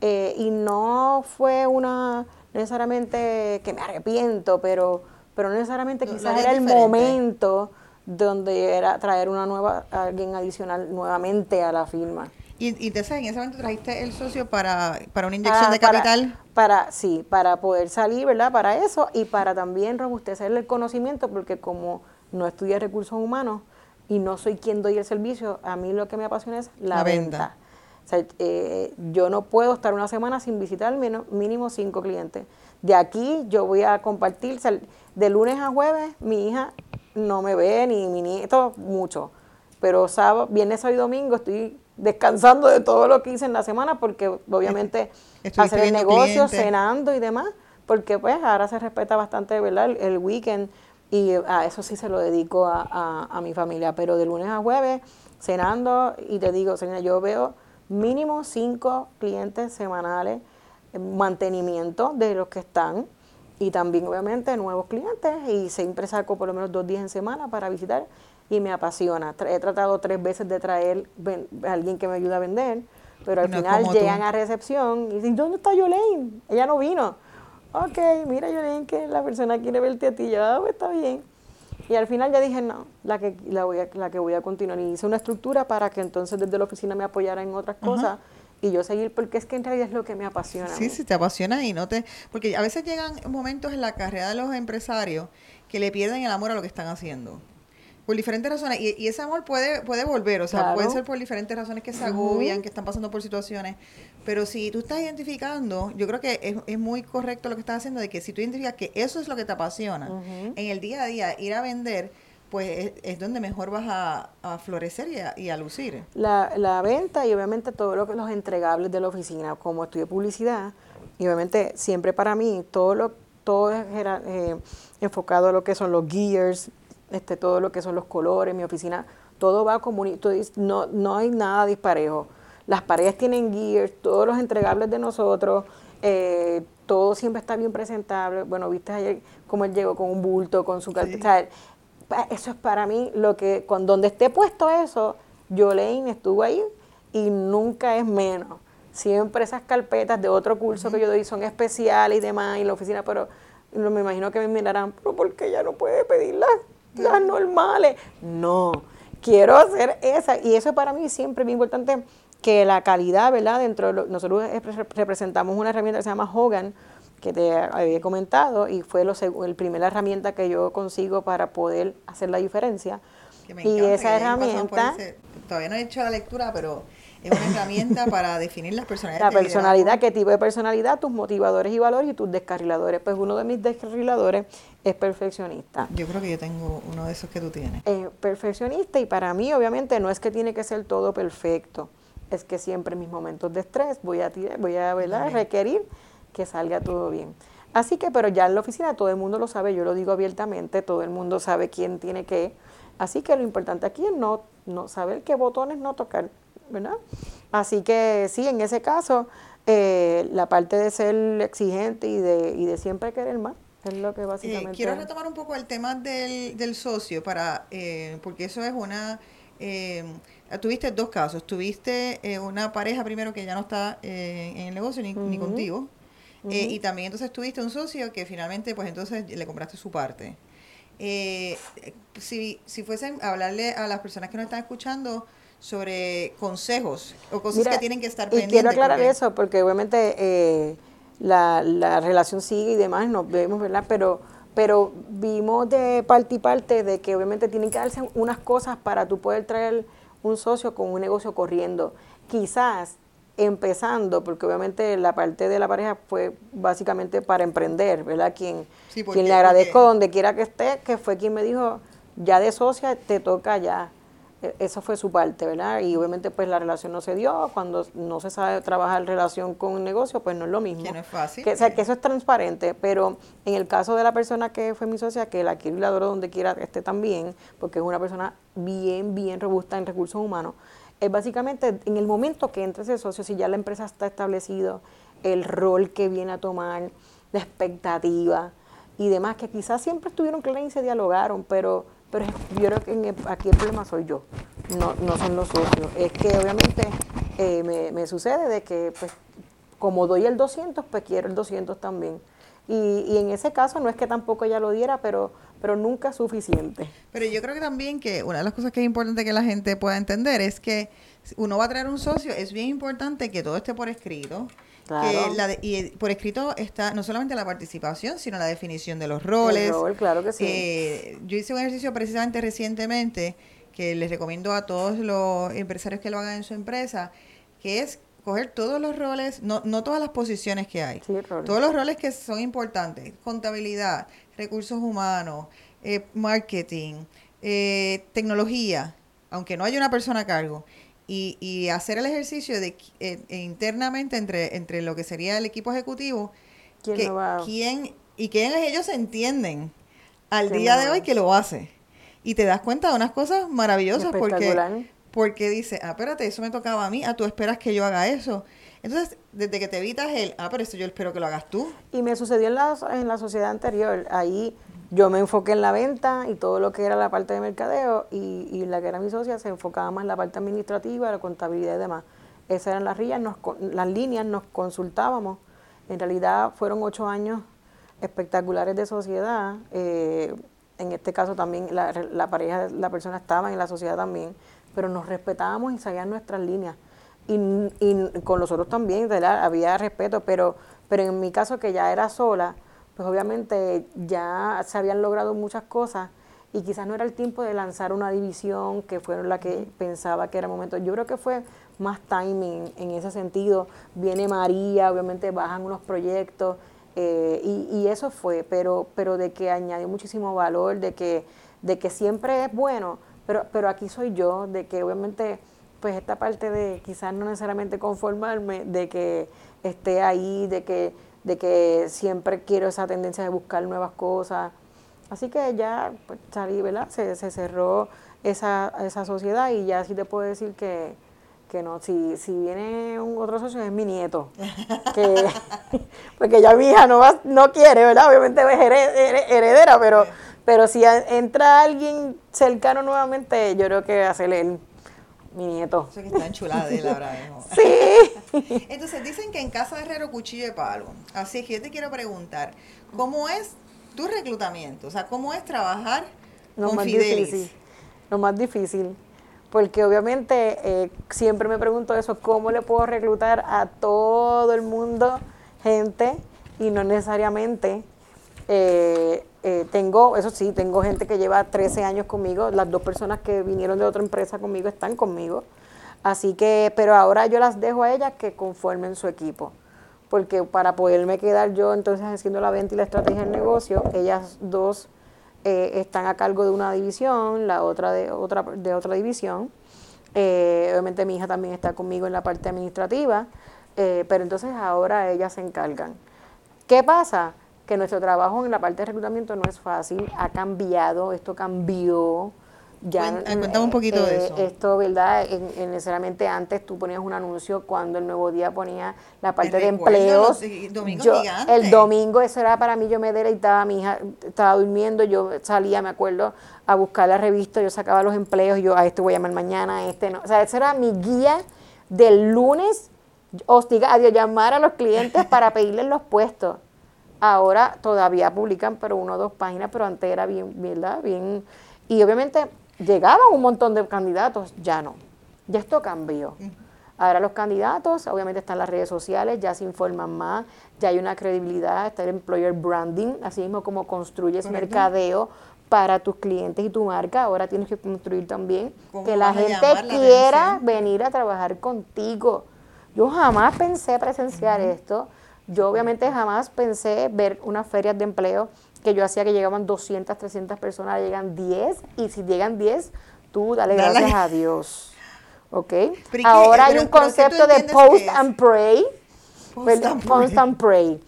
Eh, y no fue una necesariamente que me arrepiento, pero, pero no necesariamente quizás era el momento donde era traer una nueva, alguien adicional nuevamente a la firma. Y, y entonces en ese momento trajiste el socio para, para una inyección Ah, de para- capital. Para, sí, para poder salir, ¿verdad? Para eso y para también robustecer el conocimiento, porque como no estudié recursos humanos y no soy quien doy el servicio, a mí lo que me apasiona es la, La venta. venta. O sea, eh, yo no puedo estar una semana sin visitar mínimo, mínimo cinco clientes. De aquí yo voy a compartir, o sea, de lunes a jueves mi hija no me ve, ni mi nieto, mucho. Pero sábado, viernes, sábado y domingo estoy descansando de todo lo que hice en la semana porque obviamente Estuviste hacer el negocio, clientes. cenando y demás, porque pues ahora se respeta bastante, ¿verdad? El, el weekend y a eso sí se lo dedico a, a- a mi familia, pero de lunes a jueves cenando y te digo, señora, yo veo mínimo cinco clientes semanales, eh, mantenimiento de los que están y también obviamente nuevos clientes y siempre saco por lo menos dos días en semana para visitar y me apasiona. He tratado tres veces de traer a alguien que me ayude a vender, pero al No final tú. llegan a recepción y dicen, ¿dónde está Yolene? Ella no vino. Ok, mira Yolene que la persona quiere verte a ti, ya pues está bien. Y al final ya dije, no, la que, la voy a, la que voy a continuar. Y hice una estructura para que entonces desde la oficina me apoyara en otras cosas y yo seguir, porque es que en realidad es lo que me apasiona. Sí, sí, te apasiona y no te... Porque a veces llegan momentos en la carrera de los empresarios que le pierden el amor a lo que están haciendo. por diferentes razones. Y, ese amor puede, puede volver, o sea, puede ser por diferentes razones que se agobian, que están pasando por situaciones. Pero si tú estás identificando, yo creo que es, es muy correcto lo que estás haciendo, de que si tú identificas que eso es lo que te apasiona, en el día a día, ir a vender, pues es, donde mejor vas a, florecer y a, lucir. La, la, venta y obviamente todo lo que los entregables de la oficina, como estudio publicidad, y obviamente siempre para mí todo lo todo es eh, enfocado a lo que son los gears, este, todo lo que son los colores, mi oficina, todo va como no, no hay nada disparejo. Las paredes tienen gears, todos los entregables de nosotros, eh, todo siempre está bien presentable. Bueno, viste ayer cómo él llegó con un bulto, con su carpeta. Eso es para mí lo que, con donde esté puesto eso, Jolene estuvo ahí y nunca es menos. Siempre esas carpetas de otro curso que yo doy son especiales y demás, y la oficina, pero me imagino que me mirarán, pero ¿por qué ya no puede pedir las, normales? No, quiero hacer esa. Y eso para mí siempre es muy importante, que la calidad, ¿verdad? Dentro de nosotros representamos una herramienta que se llama Hogan, que te había comentado, y fue lo, el primera herramienta que yo consigo para poder hacer la diferencia. y esa herramienta... todavía no he hecho la lectura, pero es una herramienta para definir las personalidades. La personalidad, qué tipo de personalidad, tus motivadores y valores y tus descarriladores. Pues uno de mis descarriladores es perfeccionista. Yo creo que yo tengo uno de esos que tú tienes. perfeccionista y para mí obviamente no es que tiene que ser todo perfecto, es que siempre en mis momentos de estrés voy a, voy a requerir que salga todo bien. Así que, pero ya en la oficina todo el mundo lo sabe, yo lo digo abiertamente, todo el mundo sabe quién tiene qué. Así que lo importante aquí es no, no saber qué botones no tocar. ¿verdad? Así que sí, en ese caso, eh, la parte de ser exigente y de, y de siempre querer más. Es lo que eh, básicamente. quiero retomar un poco el tema del, del socio, para eh, porque eso es una. tuviste dos casos. Tuviste una pareja primero que ya no está en el negocio ni, ni contigo. Y también entonces tuviste un socio que finalmente, pues entonces le compraste su parte. si, si fuesen a hablarle a las personas que nos están escuchando sobre consejos o cosas que tienen que estar pendientes. quiero aclarar eso porque obviamente eh, la, la, relación sigue y demás, nos vemos, ¿verdad? Pero, pero vimos de parte y parte de que obviamente tienen que darse unas cosas para tú poder traer un socio con un negocio corriendo. Quizás empezando, porque obviamente la parte de la pareja fue básicamente para emprender, ¿verdad? Quien, quien le agradezco donde quiera que esté, que fue quien me dijo, ya de socia te toca ya e, esa fue su parte, ¿verdad? Y obviamente pues la relación no se dio, cuando no se sabe trabajar relación con un negocio, pues no es lo mismo. Que no es fácil. Que, o sea, que eso es transparente, pero en el caso de la persona que fue mi socia, que la quiero y la adoro donde quiera que esté también, porque es una persona bien, bien robusta en recursos humanos, es básicamente en el momento que entre ese socio, si ya la empresa está establecido, el rol que viene a tomar, la expectativa y demás, que quizás siempre estuvieron claros y se dialogaron, pero pero yo creo que aquí el problema soy yo, no, no son los socios. Es que obviamente eh, me, me, sucede de que, pues, como doy el 200, pues quiero el 200 también. Y, y en ese caso no es que tampoco ella lo diera, pero, pero nunca suficiente. Pero yo creo que también que una de las cosas que es importante que la gente pueda entender es que uno va a traer un socio, es bien importante que todo esté por escrito, y por escrito está no solamente la participación, sino la definición de los roles. claro que sí. Eh, yo hice un ejercicio precisamente recientemente que les recomiendo a todos los empresarios que lo hagan en su empresa, que es coger todos los roles, no, no todas las posiciones que hay, todos los roles que son importantes, contabilidad, recursos humanos, eh, marketing, eh, tecnología, aunque no haya una persona a cargo, y, y hacer el ejercicio de eh, internamente entre, entre lo que sería el equipo ejecutivo, ¿Quién, quién y quién ellos entienden al día de hoy que lo hace. Y te das cuenta de unas cosas maravillosas porque, porque dice, ah, espérate, eso me tocaba a mí, ah, tú esperas que yo haga eso. Entonces, desde que te evitas el, ah, pero eso yo espero que lo hagas tú. Y me sucedió en la, en la sociedad anterior, ahí yo me enfoqué en la venta y todo lo que era la parte de mercadeo y, y la que era mi socia se enfocaba más en la parte administrativa, la contabilidad y demás. Esas eran las, rías, nos, las líneas, nos consultábamos. En realidad fueron ocho años espectaculares de sociedad. Eh, en este caso también la, la pareja, la persona estaba en la sociedad también, pero nos respetábamos y sabían nuestras líneas. Y, y con los otros también, había respeto, pero, pero en mi caso que ya era sola, pues obviamente ya se habían logrado muchas cosas y quizás no era el tiempo de lanzar una división que fueron la que pensaba que era el momento. Yo creo que fue más timing en ese sentido. Viene María, obviamente bajan unos proyectos eh, y, y, eso fue, pero, pero de que añadió muchísimo valor, de que, de que siempre es bueno, pero, pero aquí soy yo, de que obviamente pues esta parte de quizás no necesariamente conformarme, de que esté ahí, de que, de que siempre quiero esa tendencia de buscar nuevas cosas. Así que ya pues, salí, ¿verdad? Se, se cerró esa, esa sociedad y ya sí te puedo decir que, que no, si, si viene un otro socio es mi nieto, que, porque ya mi hija no va, no quiere, ¿verdad? Obviamente es heredera, pero, pero si entra alguien cercano nuevamente, yo creo que va a ser él, mi nieto. Eso que está enchulada de él ahora mismo. Sí. Entonces dicen que en casa de herrero cuchillo de palo. Así que yo te quiero preguntar, ¿cómo es tu reclutamiento? O sea, ¿cómo es trabajar lo con más Fidelis? Difícil, lo más difícil. Porque obviamente eh, siempre me pregunto eso, ¿cómo le puedo reclutar a todo el mundo gente y no necesariamente eh, eh, tengo, eso sí, tengo gente que lleva 13 años conmigo, las dos personas que vinieron de otra empresa conmigo están conmigo, así que, pero ahora yo las dejo a ellas que conformen su equipo, porque para poderme quedar yo entonces haciendo la venta y la estrategia del negocio, ellas dos eh, están a cargo de una división, la otra de otra, de otra división, eh, obviamente mi hija también está conmigo en la parte administrativa, pero entonces ahora ellas se encargan. ¿Qué pasa? Que nuestro trabajo en la parte de reclutamiento no es fácil, ha cambiado, esto cambió. Ya, Cuéntame un poquito de eh, eso. Esto, ¿verdad? En, necesariamente antes tú ponías un anuncio cuando el Nuevo Día ponía la parte de empleos. yo, el domingo, eso era para mí, yo me deleitaba, mi hija estaba durmiendo, yo salía, me acuerdo, a buscar la revista, yo sacaba los empleos, yo a este voy a llamar mañana, a este no. O sea, esa era mi guía del lunes, hostiga, a llamar a los clientes para pedirles los puestos. Ahora todavía publican, pero uno o dos páginas, pero antes era bien, ¿verdad? Bien. Y obviamente llegaban un montón de candidatos, ya no. Ya esto cambió. Ahora los candidatos, obviamente están las redes sociales, ya se informan más, ya hay una credibilidad, está el employer branding, así mismo como construyes mercadeo para tus clientes y tu marca, ahora tienes que construir también que la gente quiera venir a trabajar contigo. Yo jamás pensé presenciar esto yo obviamente jamás pensé ver unas ferias de empleo que yo hacía que llegaban 200, 300 personas, llegan 10 y si llegan 10, tú dale gracias a Dios. ¿Ok? Ahora hay un concepto de post and pray. Post, and, post and pray.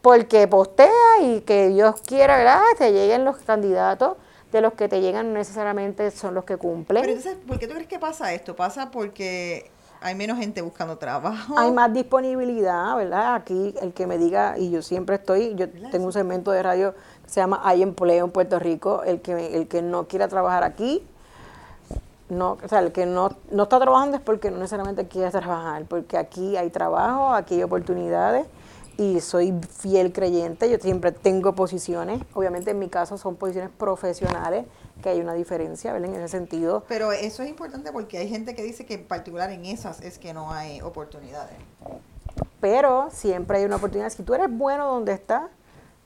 Porque postea y que Dios quiera, ¿verdad? Te lleguen los candidatos de los que te llegan no necesariamente son los que cumplen. Pero entonces, ¿por qué tú crees que pasa esto? ¿Pasa porque hay menos gente buscando trabajo. Hay más disponibilidad, ¿verdad? Aquí el que me diga, y yo siempre estoy, yo tengo un segmento de radio que se llama Hay empleo en Puerto Rico, el que, el que no quiera trabajar aquí, no, o sea, el que no, no está trabajando es porque no necesariamente quiere trabajar, porque aquí hay trabajo, aquí hay oportunidades y soy fiel creyente, yo siempre tengo posiciones, obviamente en mi caso son posiciones profesionales, que hay una diferencia, ¿verdad? En ese sentido. Pero eso es importante porque hay gente que dice que en particular en esas es que no hay oportunidades. Pero siempre hay una oportunidad. Si tú eres bueno donde estás,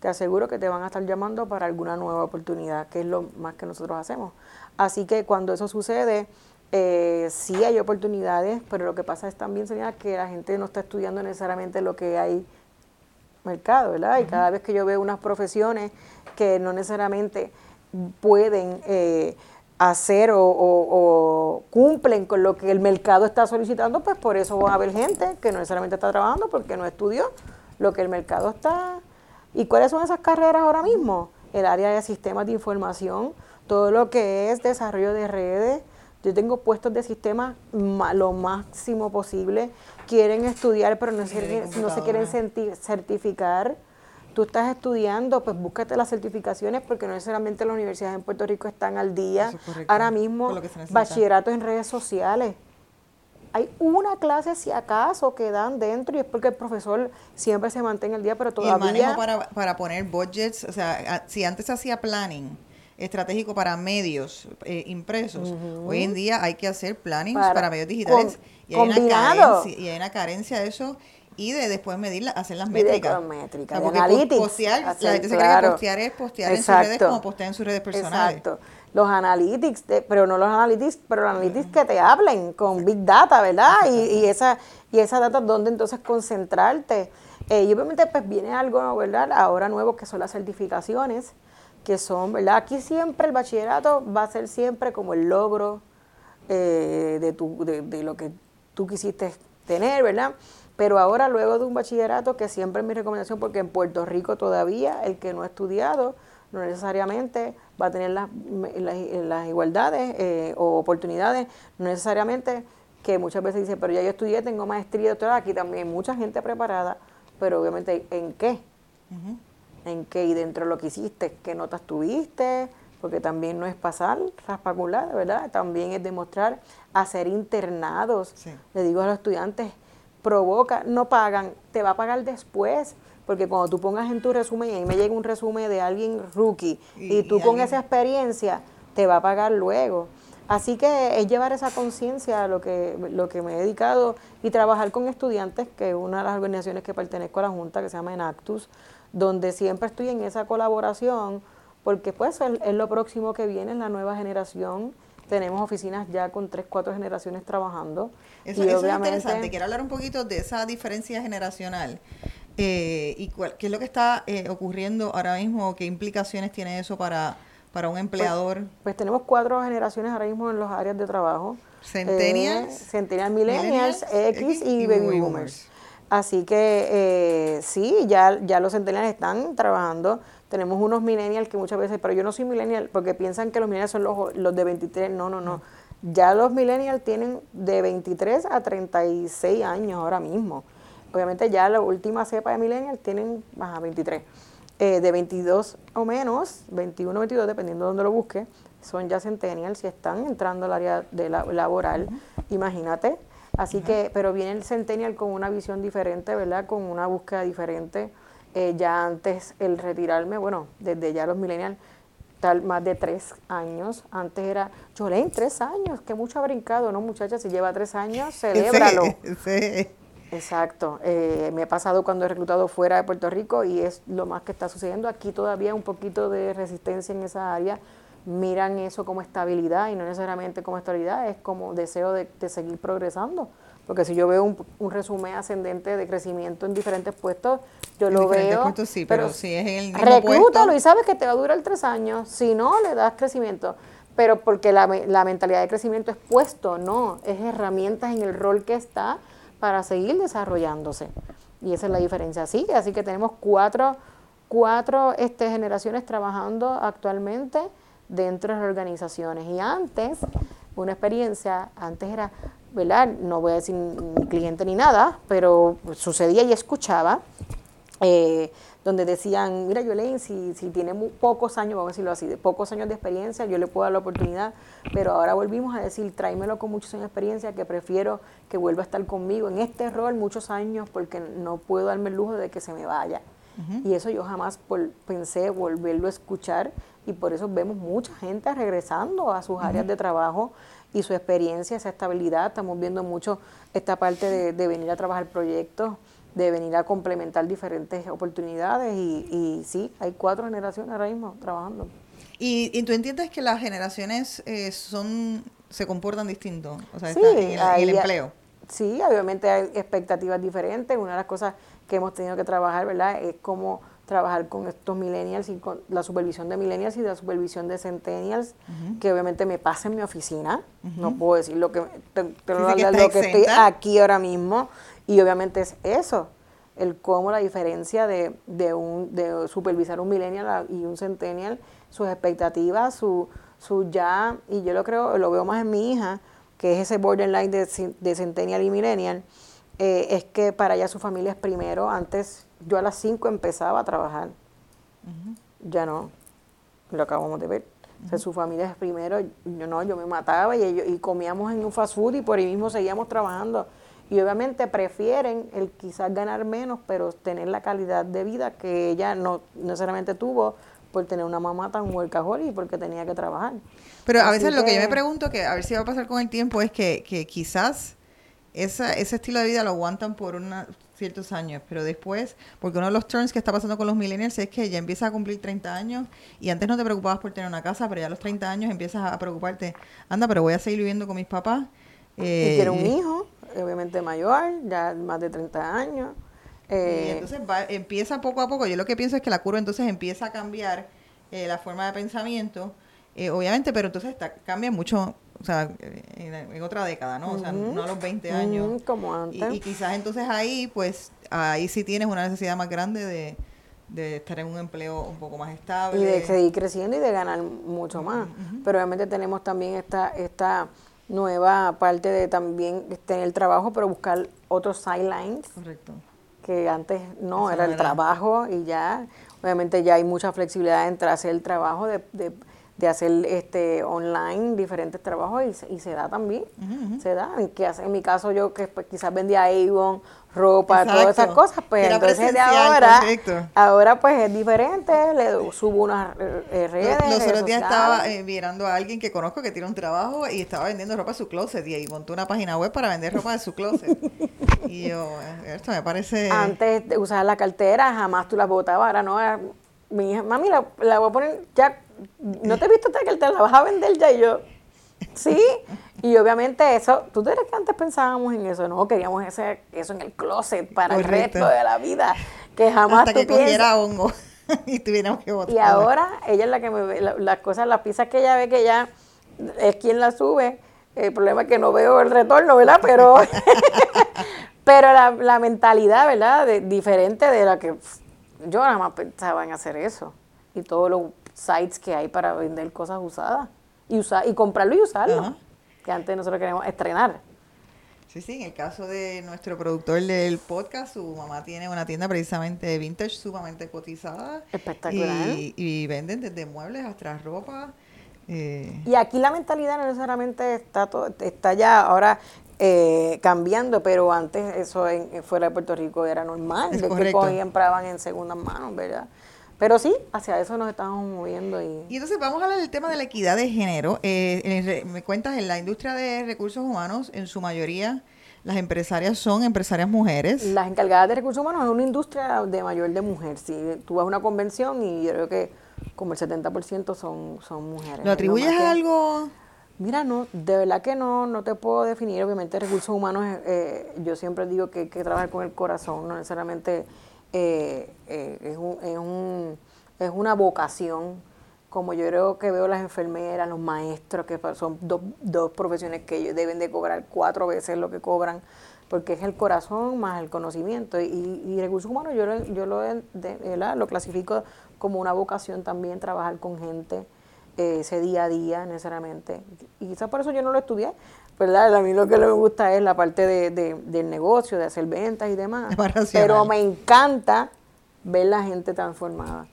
te aseguro que te van a estar llamando para alguna nueva oportunidad, que es lo más que nosotros hacemos. Así que cuando eso sucede, eh, sí hay oportunidades, pero lo que pasa es también, sería que la gente no está estudiando necesariamente lo que hay mercado, ¿verdad? Y cada vez que yo veo unas profesiones que no necesariamente pueden eh, hacer o, cumplen con lo que el mercado está solicitando, pues por eso va a haber gente que no necesariamente está trabajando porque no estudió lo que el mercado está. ¿Y cuáles son esas carreras ahora mismo? El área de sistemas de información, todo lo que es desarrollo de redes. Yo tengo puestos de sistemas lo máximo posible. Quieren estudiar, pero no, se, no se quieren certificar tú estás estudiando, pues búscate las certificaciones porque no necesariamente las universidades en Puerto Rico están al día. Ahora mismo, bachillerato en redes sociales. Hay una clase, si acaso, que dan dentro y es porque el profesor siempre se mantiene al día, pero todavía... Y el manejo para, para poner budgets, o sea, si antes hacía planning estratégico para medios eh, impresos, hoy en día hay que hacer plannings para, medios digitales y, hay una carencia, y hay una carencia de eso y de después medir, hacer las métricas. métricas, porque postear, la gente se cree que postear es postear en sus redes como postear en sus redes personales. Exacto. los analytics, pero no los analytics, pero los analytics que te hablen con Big Data, ¿verdad? Y, y esa, y esa data, ¿dónde entonces concentrarte? Eh, y obviamente pues viene algo, ¿verdad? Ahora nuevo que son las certificaciones, que son, ¿verdad? Aquí siempre el bachillerato va a ser siempre como el logro eh, de, tu, de, de lo que tú quisiste tener, ¿verdad? Pero ahora luego de un bachillerato, que siempre es mi recomendación, porque en Puerto Rico todavía el que no ha estudiado no necesariamente va a tener las, las, igualdades eh, o oportunidades, no necesariamente que muchas veces dice, pero ya yo estudié, tengo maestría, doctorado, aquí también hay mucha gente preparada, pero obviamente ¿en qué? ¿En qué? Y dentro de lo que hiciste, ¿qué notas tuviste? Porque también no es pasar raspacular, ¿verdad? También es demostrar hacer internados. Le digo a los estudiantes, provoca, no pagan, te va a pagar después porque cuando tú pongas en tu resumen, y ahí me llega un resumen de alguien rookie, y, tú con esa experiencia te va a pagar luego. Así que es llevar esa conciencia a lo que, lo que me he dedicado y trabajar con estudiantes, que es una de las organizaciones que pertenezco a la Junta, que se llama Enactus, donde siempre estoy en esa colaboración, porque pues es, lo próximo que viene en la nueva generación. Tenemos oficinas ya con tres, cuatro generaciones trabajando. Eso, es interesante. Quiero hablar un poquito de esa diferencia generacional. Eh, ¿Y qué es lo que está eh, ocurriendo ahora mismo? ¿Qué implicaciones tiene eso para, para un pues, empleador? Pues, tenemos cuatro generaciones ahora mismo en las áreas de trabajo. Centennials. Eh, Centennials, Millennials, X, y, Baby Boomers. Así que eh, sí, ya, ya los Centennials están trabajando. Tenemos unos Millennials que muchas veces, pero yo no soy Millennial porque piensan que los Millennials son los, los de 23. No, no, no. Ya los Millennials tienen de 23 a 36 años ahora mismo. Obviamente ya la última cepa de millennials tienen más a 23. Eh, de 22 o menos, 21 o 22, dependiendo de dónde lo busque, son ya centennials y están entrando al área de la, laboral. Imagínate. Así que, pero viene el centennial con una visión diferente, ¿verdad? Con una búsqueda diferente. Eh, ya antes el retirarme, bueno, desde ya los millennials, tal más de tres años. Antes era, Jolene, tres años, que mucho ha brincado, ¿no, muchacha? Si lleva tres años, celébralo. Sí, Exacto. Eh, me ha pasado cuando he reclutado fuera de Puerto Rico y es lo más que está sucediendo. Aquí todavía un poquito de resistencia en esa área. Miran eso como estabilidad y no necesariamente como estabilidad, es como deseo de, seguir progresando. Porque si yo veo un, resumen ascendente de crecimiento en diferentes puestos, yo lo veo. Puestos, sí, pero, si es en el reclútalo y sabes que te va a durar tres años. Si no, le das crecimiento. Pero porque la, la mentalidad de crecimiento es puesto, no, es herramientas en el rol que está para seguir desarrollándose. Y esa es la diferencia. Así, así que tenemos cuatro, cuatro este, generaciones trabajando actualmente dentro de las organizaciones. Y antes, una experiencia, antes era, ¿verdad? No voy a decir ni cliente ni nada, pero sucedía y escuchaba. Eh, donde decían, mira Yolene, si, si tiene pocos años, vamos a decirlo así, de pocos años de experiencia, yo le puedo dar la oportunidad, pero ahora volvimos a decir, tráemelo con muchos años de experiencia, que prefiero que vuelva a estar conmigo en este rol muchos años porque no puedo darme el lujo de que se me vaya. Y eso yo jamás pensé volverlo a escuchar y por eso vemos mucha gente regresando a sus áreas de trabajo y su experiencia, esa estabilidad. Estamos viendo mucho esta parte de, de venir a trabajar proyectos de venir a complementar diferentes oportunidades y, y sí, hay cuatro generaciones ahora mismo trabajando. ¿Y, y tú entiendes que las generaciones eh, son se comportan distinto? O sea, sí, en, el, empleo. Sí, obviamente hay expectativas diferentes. Una de las cosas que hemos tenido que trabajar, ¿verdad?, es cómo trabajar con estos millennials y con la supervisión de millennials y la supervisión de centennials, que obviamente me pasa en mi oficina. No puedo decir lo que, te, lo que estoy aquí ahora mismo y obviamente es eso, el cómo la diferencia de, de, un, de supervisar un millennial y un centennial, sus expectativas, su, su ya, y yo lo creo, lo veo más en mi hija, que es ese borderline de, de centennial y millennial, eh, es que para ella su familia es primero. Antes yo a las 5 empezaba a trabajar. Ya no, lo acabamos de ver. O sea, su familia es primero, yo no, yo me mataba y, ellos, y comíamos en un fast food y por ahí mismo seguíamos trabajando. Y obviamente prefieren el quizás ganar menos, pero tener la calidad de vida que ella no necesariamente tuvo por tener una mamá tan workaholic y porque tenía que trabajar. Pero a veces lo que yo me pregunto, que a ver si va a pasar con el tiempo, es que, que quizás esa, ese estilo de vida lo aguantan por una ciertos años, pero después, porque uno de los turns que está pasando con los millennials es que ya empiezas a cumplir 30 años y antes no te preocupabas por tener una casa, pero ya a los 30 años empiezas a preocuparte, anda, pero voy a seguir viviendo con mis papás. Eh, y quiere un hijo, obviamente mayor, ya más de 30 años. y eh, entonces empieza poco a poco, yo lo que pienso es que la curva entonces empieza a cambiar eh, la forma de pensamiento, eh, obviamente, pero entonces está, cambia mucho o sea, en, otra década, ¿no? O sea, no a los 20 años. como antes. Y, quizás entonces ahí, pues, ahí sí tienes una necesidad más grande de, estar en un empleo un poco más estable. Y de seguir creciendo y de ganar mucho más. Pero obviamente tenemos también esta, esta nueva parte de también tener el trabajo, pero buscar otros sidelines. Correcto. Que antes no, era el trabajo y ya. Obviamente ya hay mucha flexibilidad entre hacer el trabajo de de hacer este online diferentes trabajos y, se da también, se da. En, que en mi caso yo que pues, quizás vendía Avon, ropa, todas esas cosas, pues entonces de ahora, ahora pues es diferente, le subo unas eh, redes. Los, otros días estaba eh, mirando a alguien que conozco que tiene un trabajo y estaba vendiendo ropa de su closet y, montó una página web para vender ropa de su closet. y yo, eh, esto me parece... Antes de usar la cartera, jamás tú la botabas, ahora no, mi hija, mami, la, la voy a poner ya ¿no te he visto que te la vas a vender ya? Y yo, sí. Y obviamente eso, tú crees que antes pensábamos en eso, no, queríamos ese, eso en el closet para el resto de la vida, que jamás Hasta que cogiera hongo y tuviéramos que. Y ahora ella es la que me ve, las cosas, las pizzas que ella ve que ella es quien la sube, el problema es que no veo el retorno, ¿verdad? Pero, pero la, la mentalidad, ¿verdad? De, diferente de la que yo nada más pensaba en hacer eso. Y todo lo sites que hay para vender cosas usadas y usar y comprarlo y usarlo. Que antes nosotros queremos estrenar. Sí, sí, en el caso de nuestro productor del podcast, su mamá tiene una tienda precisamente de vintage sumamente cotizada. Espectacular. Y, venden desde muebles hasta ropa. Eh. Y aquí la mentalidad no necesariamente está, todo, está ya ahora eh, cambiando, pero antes eso en, fuera de Puerto Rico era normal, de que compraban en segundas manos, ¿verdad? Pero sí, hacia eso nos estamos moviendo. Y, y entonces vamos a hablar del tema de la equidad de género. Eh, me cuentas, en la industria de recursos humanos, en su mayoría, las empresarias son empresarias mujeres. Las encargadas de recursos humanos es una industria de mayor de mujer. Si tú vas a una convención y yo creo que como el 70% son, son mujeres. ¿Lo atribuyes a algo? Mira, no, de verdad que no, no te puedo definir. Obviamente recursos humanos, eh, yo siempre digo que hay que trabajar con el corazón, no necesariamente eh, eh, es, un, es, un, es, una vocación, como yo creo que veo las enfermeras, los maestros, que son dos, dos profesiones que ellos deben de cobrar cuatro veces lo que cobran, porque es el corazón más el conocimiento. Y, y recursos humanos yo, yo lo, lo clasifico como una vocación también, trabajar con gente. Eh, ese día a día necesariamente. Y quizás por eso yo no lo estudié, ¿verdad? A mí lo que me gusta es la parte de, del negocio, de hacer ventas y demás. Pero me encanta ver la gente transformada.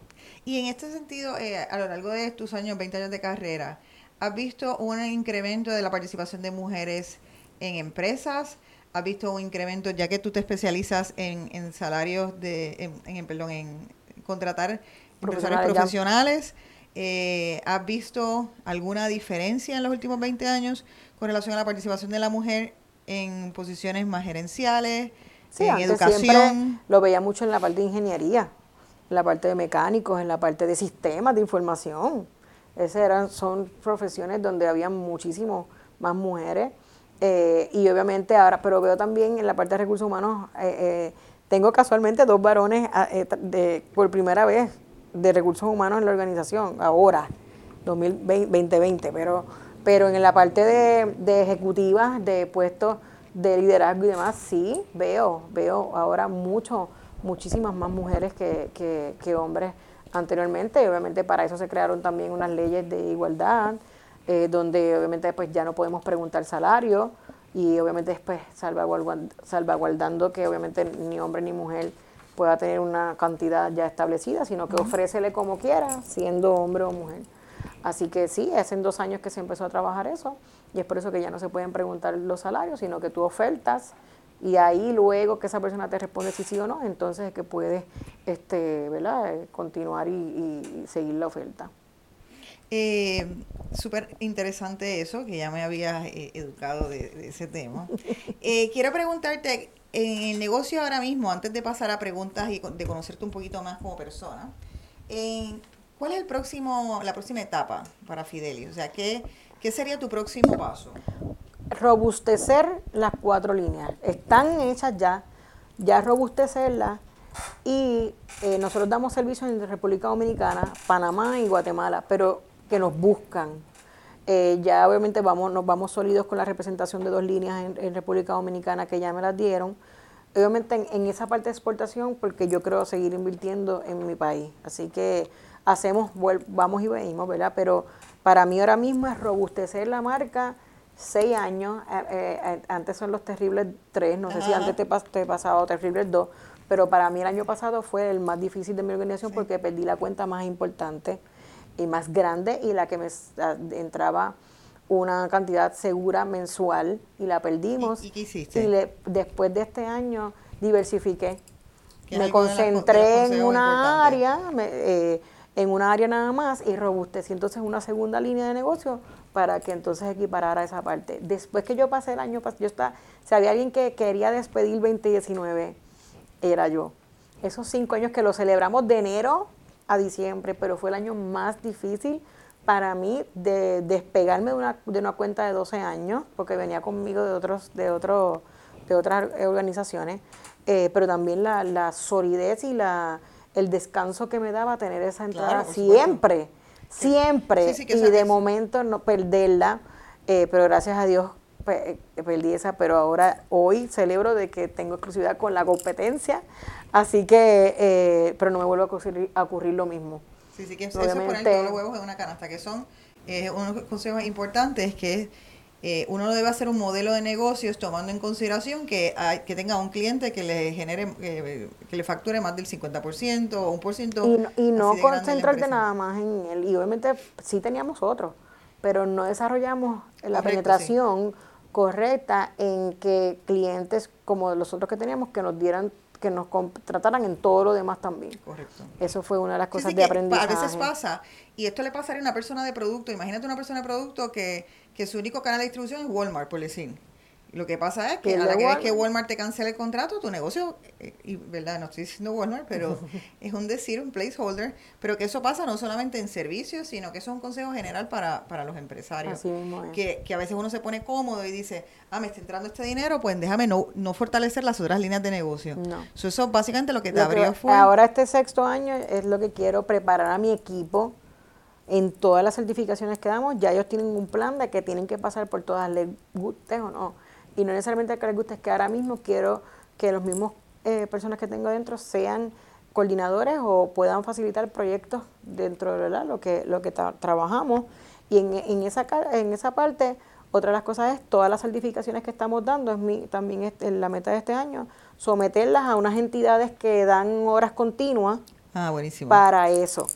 Y en este sentido, eh, a lo largo de tus años, 20 años de carrera, ¿has visto un incremento de la participación de mujeres en empresas? ¿Has visto un incremento, ya que tú te especializas en, en salarios de, en, perdón, en contratar empresarios profesionales? Eh, ¿Has visto alguna diferencia en los últimos 20 años con relación a la participación de la mujer en posiciones más gerenciales, en educación? Lo veía mucho en la parte de ingeniería, en la parte de mecánicos, en la parte de sistemas de información. Esas eran, son profesiones donde había muchísimo más mujeres. Eh, y obviamente ahora, pero veo también en la parte de recursos humanos, eh, tengo casualmente dos varones ah, de, por primera vez de recursos humanos en la organización, ahora, 2020, pero, pero en la parte de, de ejecutivas, de puestos de liderazgo y demás, sí, veo, veo ahora mucho, muchísimas más mujeres que, que, que hombres anteriormente, y obviamente para eso se crearon también unas leyes de igualdad, eh, donde obviamente pues ya no podemos preguntar salario, y obviamente después salvaguardando, salvaguardando que obviamente ni hombre ni mujer pueda tener una cantidad ya establecida, sino que ofrécele como quiera, siendo hombre o mujer. Así que sí, hace dos años que se empezó a trabajar eso y es por eso que ya no se pueden preguntar los salarios, sino que tú ofertas y ahí luego que esa persona te responde si sí o no, entonces es que puedes este, ¿verdad? continuar y, seguir la oferta. Eh, Súper interesante eso, que ya me habías eh, educado de, ese tema. Eh, quiero preguntarte, en el negocio ahora mismo, antes de pasar a preguntas y de conocerte un poquito más como persona, ¿cuál es el próximo, la próxima etapa para Fidelis? O sea, ¿qué, ¿qué sería tu próximo paso? Robustecer las cuatro líneas. Están hechas ya, ya robustecerlas y eh, nosotros damos servicios en República Dominicana, Panamá y Guatemala, pero que nos buscan. Eh, ya obviamente vamos, nos vamos sólidos con la representación de dos líneas en, República Dominicana que ya me las dieron. Obviamente en, esa parte de exportación, porque yo creo seguir invirtiendo en mi país. Así que hacemos, vamos y venimos, ¿verdad? Pero para mí ahora mismo es robustecer la marca seis años, eh, antes son los terribles tres, no sé si antes te, te pasaba terribles dos, pero para mí el año pasado fue el más difícil de mi organización porque perdí la cuenta más importante y más grande y la que me entraba una cantidad segura mensual y la perdimos. ¿Y, qué hiciste? Y después de este año diversifiqué. Me concentré en una área, eh, en una área nada más y robustecí entonces una segunda línea de negocio para que entonces equiparara esa parte. Después que yo pasé el año, yo estaba, si había alguien que quería despedir 2019, era yo. Esos cinco años que lo celebramos de enero a diciembre, pero fue el año más difícil para mí de despegarme de una, de una cuenta de 12 años, porque venía conmigo de otros, de otro, de otras organizaciones, eh, pero también la, la, solidez y la, el descanso que me daba tener esa entrada siempre, siempre, y de momento no perderla, eh, pero gracias a Dios eh, perdí esa, pero ahora hoy celebro de que tengo exclusividad con la competencia, así que, eh, pero no me vuelve a ocurrir, lo mismo. Sí, sí, que eso es poner todos los huevos en una canasta, que son eh, unos consejos importantes que eh, uno no debe hacer un modelo de negocios tomando en consideración que, hay, que tenga un cliente que le genere, que le facture más del 50% o un por ciento. Y no, y no concentrarte nada más en él. Y obviamente sí teníamos otros, pero no desarrollamos la penetración correcta en que clientes como los otros que teníamos que nos dieran que nos contrataran en todo lo demás también. Correcto. Eso fue una de las cosas de aprendizaje. A veces pasa, y esto le pasaría a una persona de producto, imagínate una persona de producto que, que su único canal de distribución es Walmart, por decir. Lo que pasa es que a la que, que Walmart te cancela el contrato, tu negocio, eh, y verdad, no estoy diciendo Walmart, pero es un decir, un placeholder, pero que eso pasa no solamente en servicios, sino que eso es un consejo general para, para los empresarios. que, que a veces uno se pone cómodo y dice, ah, me está entrando este dinero, pues déjame no, no fortalecer las otras líneas de negocio. No. eso básicamente lo que te abrió fue... Ahora este sexto año es lo que quiero preparar a mi equipo en todas las certificaciones que damos, ya ellos tienen un plan de que tienen que pasar por todas, les guste o no y no necesariamente que les guste, es que ahora mismo quiero que los mismos eh, personas que tengo dentro sean coordinadores o puedan facilitar proyectos dentro de lo que, lo que trabajamos. Y en, en, esa, en esa parte, otra de las cosas es todas las certificaciones que estamos dando, es mi, también es, la meta de este año, someterlas a unas entidades que dan horas continuas ah, buenísimo. para eso.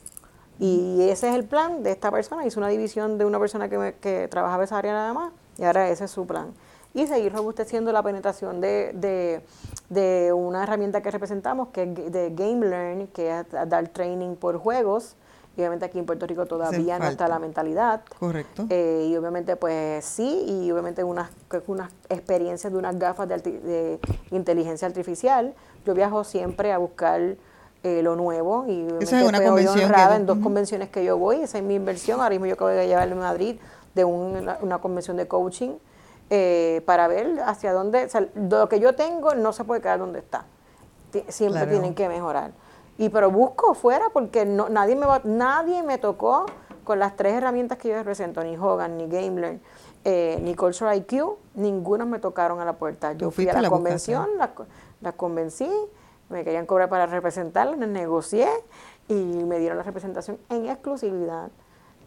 Y ese es el plan de esta persona. Hizo una división de una persona que, que trabajaba esa área nada más y ahora ese es su plan y seguir robusteciendo la penetración de, de, una herramienta que representamos, que es de Game Learn, que es dar training por juegos. Y obviamente aquí en Puerto Rico todavía no está la mentalidad. Correcto. Eh, y obviamente pues sí, y obviamente unas, unas experiencias de unas gafas de, de inteligencia artificial. Yo viajo siempre a buscar eh, lo nuevo y Esa es una convención honrada en dos convenciones que yo voy. Esa es mi inversión. Ahora mismo yo acabo de llevarle a Madrid de una, una convención de coaching eh, para ver hacia dónde, lo que yo tengo no se puede quedar donde está. Siempre tienen que mejorar. Y pero busco fuera porque no, nadie, me nadie me tocó con las tres herramientas que yo represento, ni Hogan, ni Gamelearn, eh, ni Culture IQ, ninguno me tocaron a la puerta. Yo fui a la, convención, la, convencí, me querían cobrar para representarla, negocié y me dieron la representación en exclusividad.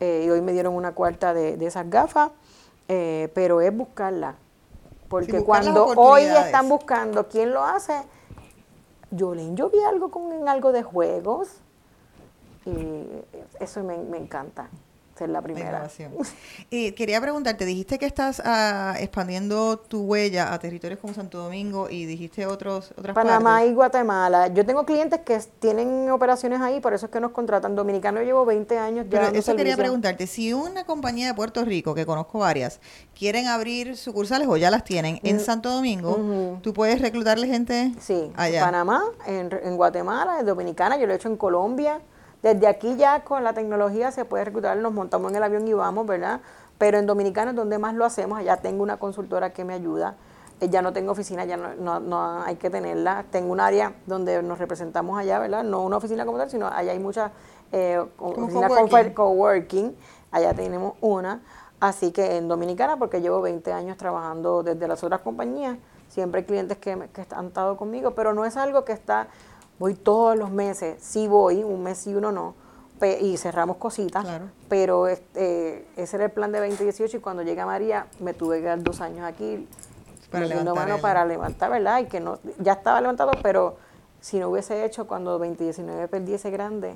Eh, y hoy me dieron una cuarta de, de esas gafas. Eh, pero es buscarla. Porque cuando hoy están buscando quién lo hace, yo yo vi algo con algo de juegos y eso me, encanta. Ser la primera. y quería preguntarte, dijiste que estás ah, expandiendo tu huella a territorios como Santo Domingo y dijiste otros otras Panamá y Guatemala. Yo tengo clientes que tienen operaciones ahí, por eso es que nos contratan. Dominicano llevo 20 años ya. Pero eso quería preguntarte, si una compañía de Puerto Rico, que conozco varias, quieren abrir sucursales o ya las tienen en mm, Santo Domingo, ¿tú puedes reclutarle gente sí, allá? En Panamá, en, en Guatemala, en Dominicana, yo lo he hecho en Colombia. Desde aquí ya con la tecnología se puede reclutar, nos montamos en el avión y vamos, ¿verdad? Pero en Dominicana es donde más lo hacemos, allá tengo una consultora que me ayuda, eh, ya no tengo oficina, ya no, no, hay que tenerla, tengo un área donde nos representamos allá, ¿verdad? No una oficina como tal, sino allá hay muchas eh, oficinas coworking. coworking, allá tenemos una, así que en Dominicana, porque llevo 20 años trabajando desde las otras compañías, siempre hay clientes que, que han estado conmigo, pero no es algo que está voy todos los meses, sí voy, un mes y uno no, y cerramos cositas, pero este, ese era el plan de 2018 y cuando llega María me tuve que dar dos años aquí para levantar, mano para levantar, ¿verdad? Y que no, ya estaba levantado, pero si no hubiese hecho cuando 2019 perdiese grande,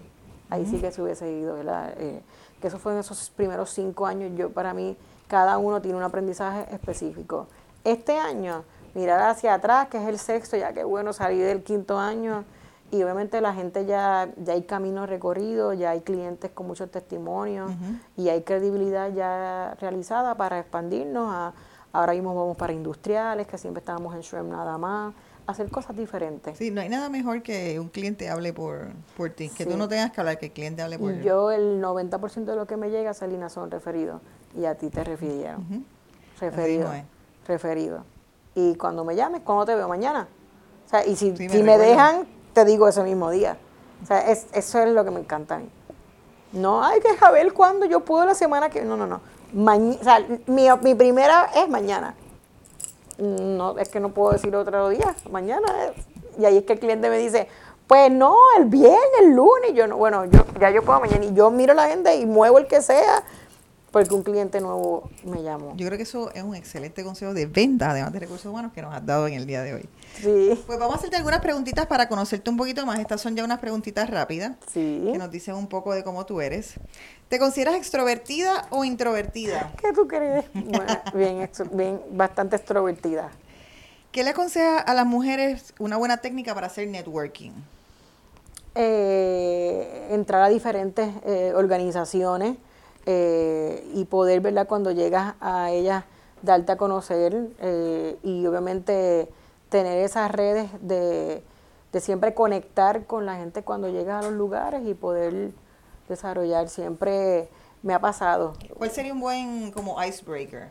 ahí sí que se hubiese ido, ¿verdad? Eh, que eso fue en esos primeros cinco años, yo para mí, cada uno tiene un aprendizaje específico. Este año, mirar hacia atrás, que es el sexto, ya que bueno, salí del quinto año, y obviamente la gente ya, ya hay camino recorrido, ya hay clientes con muchos testimonios y hay credibilidad ya realizada para expandirnos. A, ahora mismo vamos para industriales, que siempre estábamos en Shrimp nada más, hacer cosas diferentes. Sí, no hay nada mejor que un cliente hable por, por ti, que tú no tengas que hablar, que el cliente hable por ti. Yo el 90% de lo que me llega, Salina, son referidos y a ti te refirieron. Referido. Referido. Y cuando me llames, ¿cuándo te veo mañana? O sea, y si, si me dejan te digo ese mismo día. O sea, es, eso es lo que me encanta a mí. No hay que saber cuándo yo puedo la semana que... No, no, no. o sea, mi, mi, primera es mañana. No, es que no puedo decir otro día. Mañana es. Y ahí es que el cliente me dice, pues no, el viernes, el lunes. yo no, bueno, yo ya yo puedo mañana. Y yo miro la gente y muevo el que sea porque un cliente nuevo me llamó. Yo creo que eso es un excelente consejo de venta, además de recursos humanos, que nos has dado en el día de hoy. Sí. Pues vamos a hacerte algunas preguntitas para conocerte un poquito más. Estas son ya unas preguntitas rápidas sí. que nos dicen un poco de cómo tú eres. ¿Te consideras extrovertida o introvertida? ¿Qué tú crees? bien, bien, bastante extrovertida. ¿Qué le aconseja a las mujeres una buena técnica para hacer networking? Eh, entrar a diferentes eh, organizaciones eh, y poder, ¿verdad? Cuando llegas a ellas, darte a conocer eh, y obviamente tener esas redes de, siempre conectar con la gente cuando llegas a los lugares y poder desarrollar. Siempre me ha pasado. ¿Cuál sería un buen como icebreaker?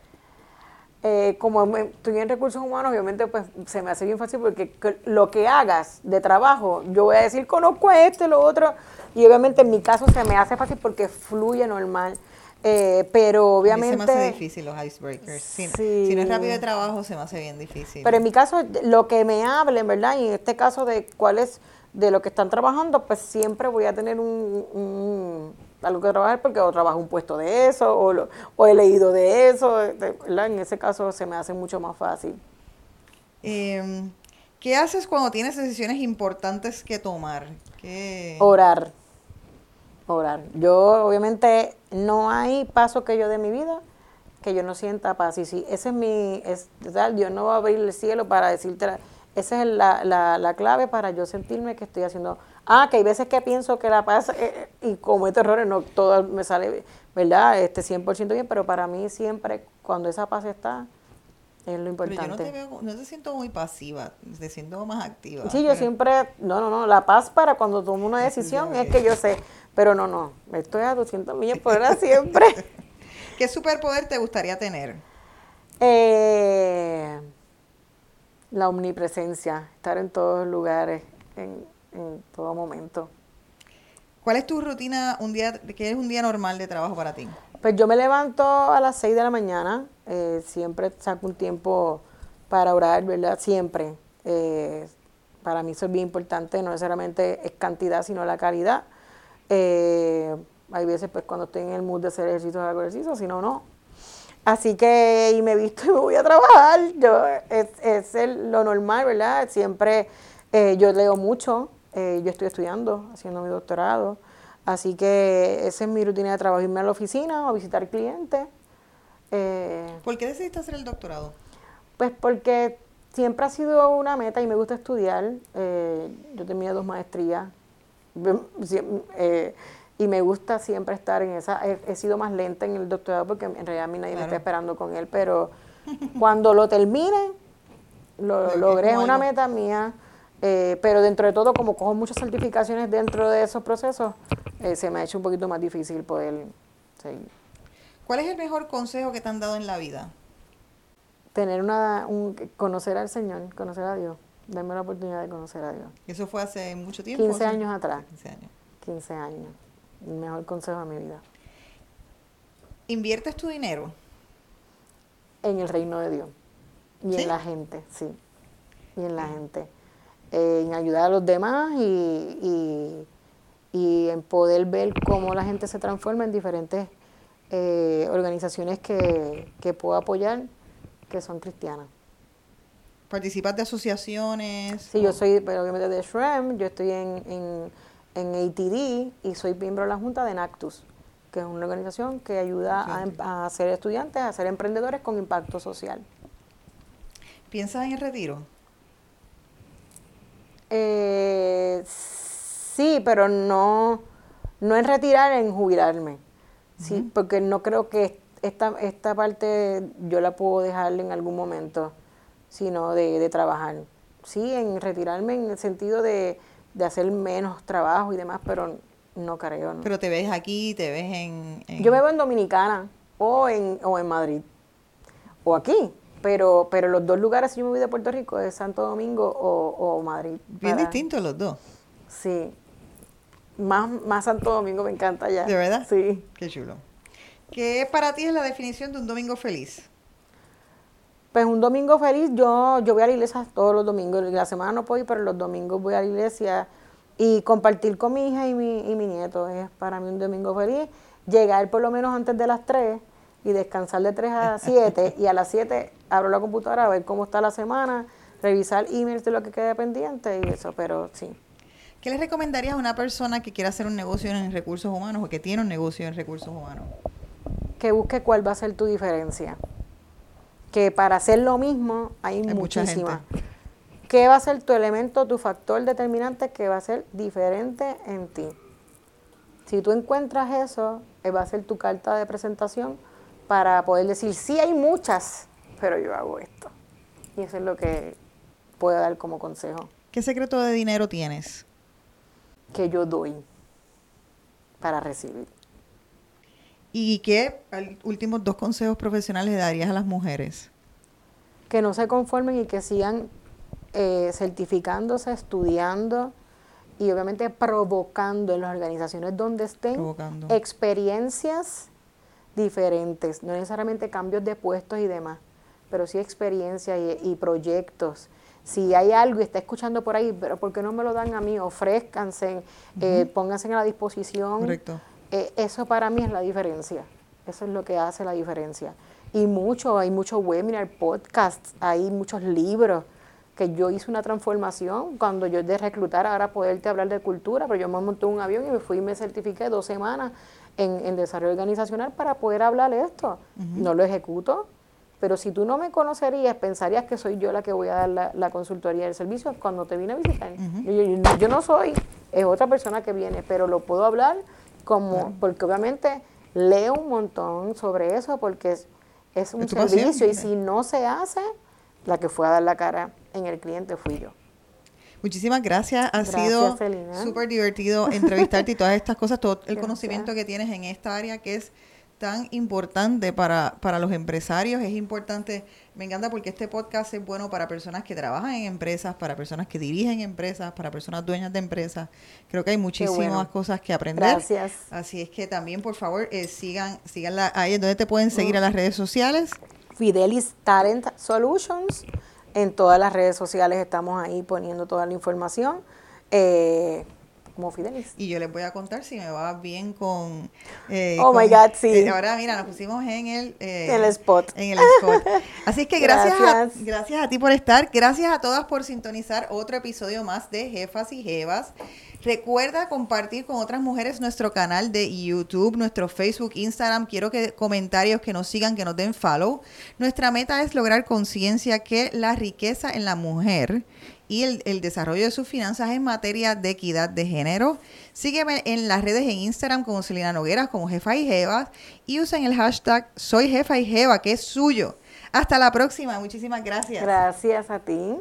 Eh, como estoy en recursos humanos, obviamente pues se me hace bien fácil porque lo que hagas de trabajo, yo voy a decir conozco a este, lo otro, y obviamente en mi caso se me hace fácil porque fluye normal. Eh, pero obviamente... se me hace difícil los icebreakers. Si, si, no es rápido de trabajo, se me hace bien difícil. Pero en mi caso, lo que me hablen, ¿verdad? Y en este caso de cuál es de lo que están trabajando, pues siempre voy a tener un, algo que trabajar porque o trabajo un puesto de eso o, lo, o he leído de eso, ¿verdad? En ese caso se me hace mucho más fácil. Em, ¿Qué haces cuando tienes decisiones importantes que tomar? Orar orar. Yo, obviamente, no hay paso que yo de mi vida que yo no sienta paz. Y si ese es mi, es, Dios no va a abrir el cielo para decirte, esa es la, la, la, clave para yo sentirme que estoy haciendo. Ah, que hay veces que pienso que la paz, eh, y como estos errores, no todo me sale, ¿verdad? Este 100% bien, pero para mí siempre, cuando esa paz está, es lo importante. Pero yo no te, veo, no te siento muy pasiva, te siento más activa. Sí, yo siempre, no, no, no, la paz para cuando tomo una decisión es que yo sé, pero no, no, estoy a 200 millas por hora siempre. ¿Qué superpoder te gustaría tener? Eh, la omnipresencia, estar en todos lugares, en, en todo momento. ¿Cuál es tu rutina, un día, qué es un día normal de trabajo para ti? Pues yo me levanto a las 6 de la mañana, eh, siempre saco un tiempo para orar, ¿verdad? Siempre. Eh, para mí eso es bien importante, no necesariamente es cantidad, sino la calidad. Eh, hay veces pues cuando estoy en el mood de hacer ejercicio, hago ejercicio, si no, no. Así que, y me visto y me voy a trabajar. Yo, es, es lo normal, ¿verdad? Siempre yo leo mucho, yo estoy estudiando, haciendo mi doctorado. Así que esa es mi rutina de trabajo, irme a la oficina o visitar clientes. Eh, ¿Por qué decidiste hacer el doctorado? Pues porque siempre ha sido una meta y me gusta estudiar. Eh, yo terminé dos maestrías eh, y me gusta siempre estar en esa. He, sido más lenta en el doctorado porque en realidad a mí nadie me está esperando con él, pero cuando lo termine, lo logré, es una meta mía. Eh, pero dentro de todo, como cojo muchas certificaciones dentro de esos procesos, eh, se me ha hecho un poquito más difícil poder seguir. ¿Cuál es el mejor consejo que te han dado en la vida? Tener una, un, conocer al Señor, conocer a Dios, darme la oportunidad de conocer a Dios. ¿Eso fue hace mucho tiempo? 15 años atrás. 15 años. 15 años. El mejor consejo de mi vida. ¿Inviertes tu dinero? En el reino de Dios. Y en la gente, sí. Y en la gente. en ayudar a los demás y, y, en poder ver cómo la gente se transforma en diferentes eh, organizaciones que, que puedo apoyar que son cristianas. ¿Participas de asociaciones? Sí, yo soy, pero obviamente de SHREM, yo estoy en, en, en, ATD y soy miembro de la Junta de NACTUS, que es una organización que ayuda a, a, ser estudiantes, a ser emprendedores con impacto social. ¿Piensas en el retiro? Eh, sí, pero no, no en retirar, en jubilarme. Sí, porque no creo que esta, esta parte yo la puedo dejar en algún momento, sino de, de trabajar. Sí, en retirarme en el sentido de, de hacer menos trabajo y demás, pero no creo. Pero te ves aquí, te ves en, Yo me veo en Dominicana o en, o en Madrid o aquí. Pero, pero los dos lugares, si yo me voy de Puerto Rico, es Santo Domingo o, Madrid. Bien distintos los dos. Sí. Más, más Santo Domingo me encanta ya. ¿De verdad? Sí. Qué chulo. ¿Qué para ti es la definición de un domingo feliz? Pues un domingo feliz, yo, yo voy a la iglesia todos los domingos. La semana no puedo ir, pero los domingos voy a la iglesia y compartir con mi hija y mi, y mi nieto. Es para mí un domingo feliz. Llegar por lo menos antes de las 3 y descansar de 3 a 7 y a las 7 abro la computadora a ver cómo está la semana, revisar emails de lo que quede pendiente y eso, pero sí. ¿Qué le recomendarías a una persona que quiera hacer un negocio en recursos humanos o que tiene un negocio en recursos humanos? Que busque cuál va a ser tu diferencia. Que para hacer lo mismo hay, muchísimas. ¿Qué va a ser tu elemento, tu factor determinante que va a ser diferente en ti? Si tú encuentras eso, eh, va a ser tu carta de presentación para poder decir, sí hay muchas, pero yo hago esto. Y eso es lo que puedo dar como consejo. ¿Qué secreto de dinero tienes? Que yo doy para recibir. ¿Y qué últimos dos consejos profesionales le darías a las mujeres? Que no se conformen y que sigan eh, certificándose, estudiando y obviamente provocando en las organizaciones donde estén experiencias diferentes, no necesariamente cambios de puestos y demás, pero sí experiencia y, proyectos. Si hay algo y está escuchando por ahí, pero ¿por qué no me lo dan a mí? Ofrezcanse, eh, pónganse a la disposición. Correcto. Eh, eso para mí es la diferencia. Eso es lo que hace la diferencia. Y mucho, hay muchos webinars, podcasts, hay muchos libros que yo hice una transformación cuando yo de reclutar ahora poderte hablar de cultura, pero yo me monté un avión y me fui y me certifiqué dos semanas en, desarrollo organizacional para poder hablar esto. No lo ejecuto, pero si tú no me conocerías, pensarías que soy yo la que voy a dar la, consultoría del servicio cuando te vine a visitar. yo, no soy, es otra persona que viene, pero lo puedo hablar como, porque obviamente leo un montón sobre eso, porque es, es un servicio y si no se hace, la que fue a dar la cara en el cliente fui yo. Muchísimas gracias. Ha sido súper divertido entrevistarte y todas estas cosas, todo el conocimiento que tienes en esta área que es tan importante para, para los empresarios. Es importante, me encanta porque este podcast es bueno para personas que trabajan en empresas, para personas que dirigen empresas, para personas dueñas de empresas. Creo que hay muchísimas cosas que aprender. Gracias. Así es que también, por favor, eh, sigan, sigan la, ahí donde te pueden seguir a las redes sociales. Fidelis Talent Solutions en todas las redes sociales estamos ahí poniendo toda la información. Eh, como Fidelis. Y yo les voy a contar si me va bien con... eh, Oh, my God, sí. eh, ahora, mira, nos pusimos en el... eh, El spot. En el spot. Así que gracias, Gracias. A, gracias a ti por estar. Gracias a todas por sintonizar otro episodio más de Jefas y Jevas. Recuerda compartir con otras mujeres nuestro canal de YouTube, nuestro Facebook, Instagram. Quiero que comentarios que nos sigan, que nos den follow. Nuestra meta es lograr conciencia que la riqueza en la mujer y el, desarrollo de sus finanzas en materia de equidad de género. Sígueme en las redes en Instagram como Celina Nogueras, como Jefa y Jevas y usen el hashtag Soy Jefa y Jeva, que es suyo. Hasta la próxima. Muchísimas gracias. Gracias a ti.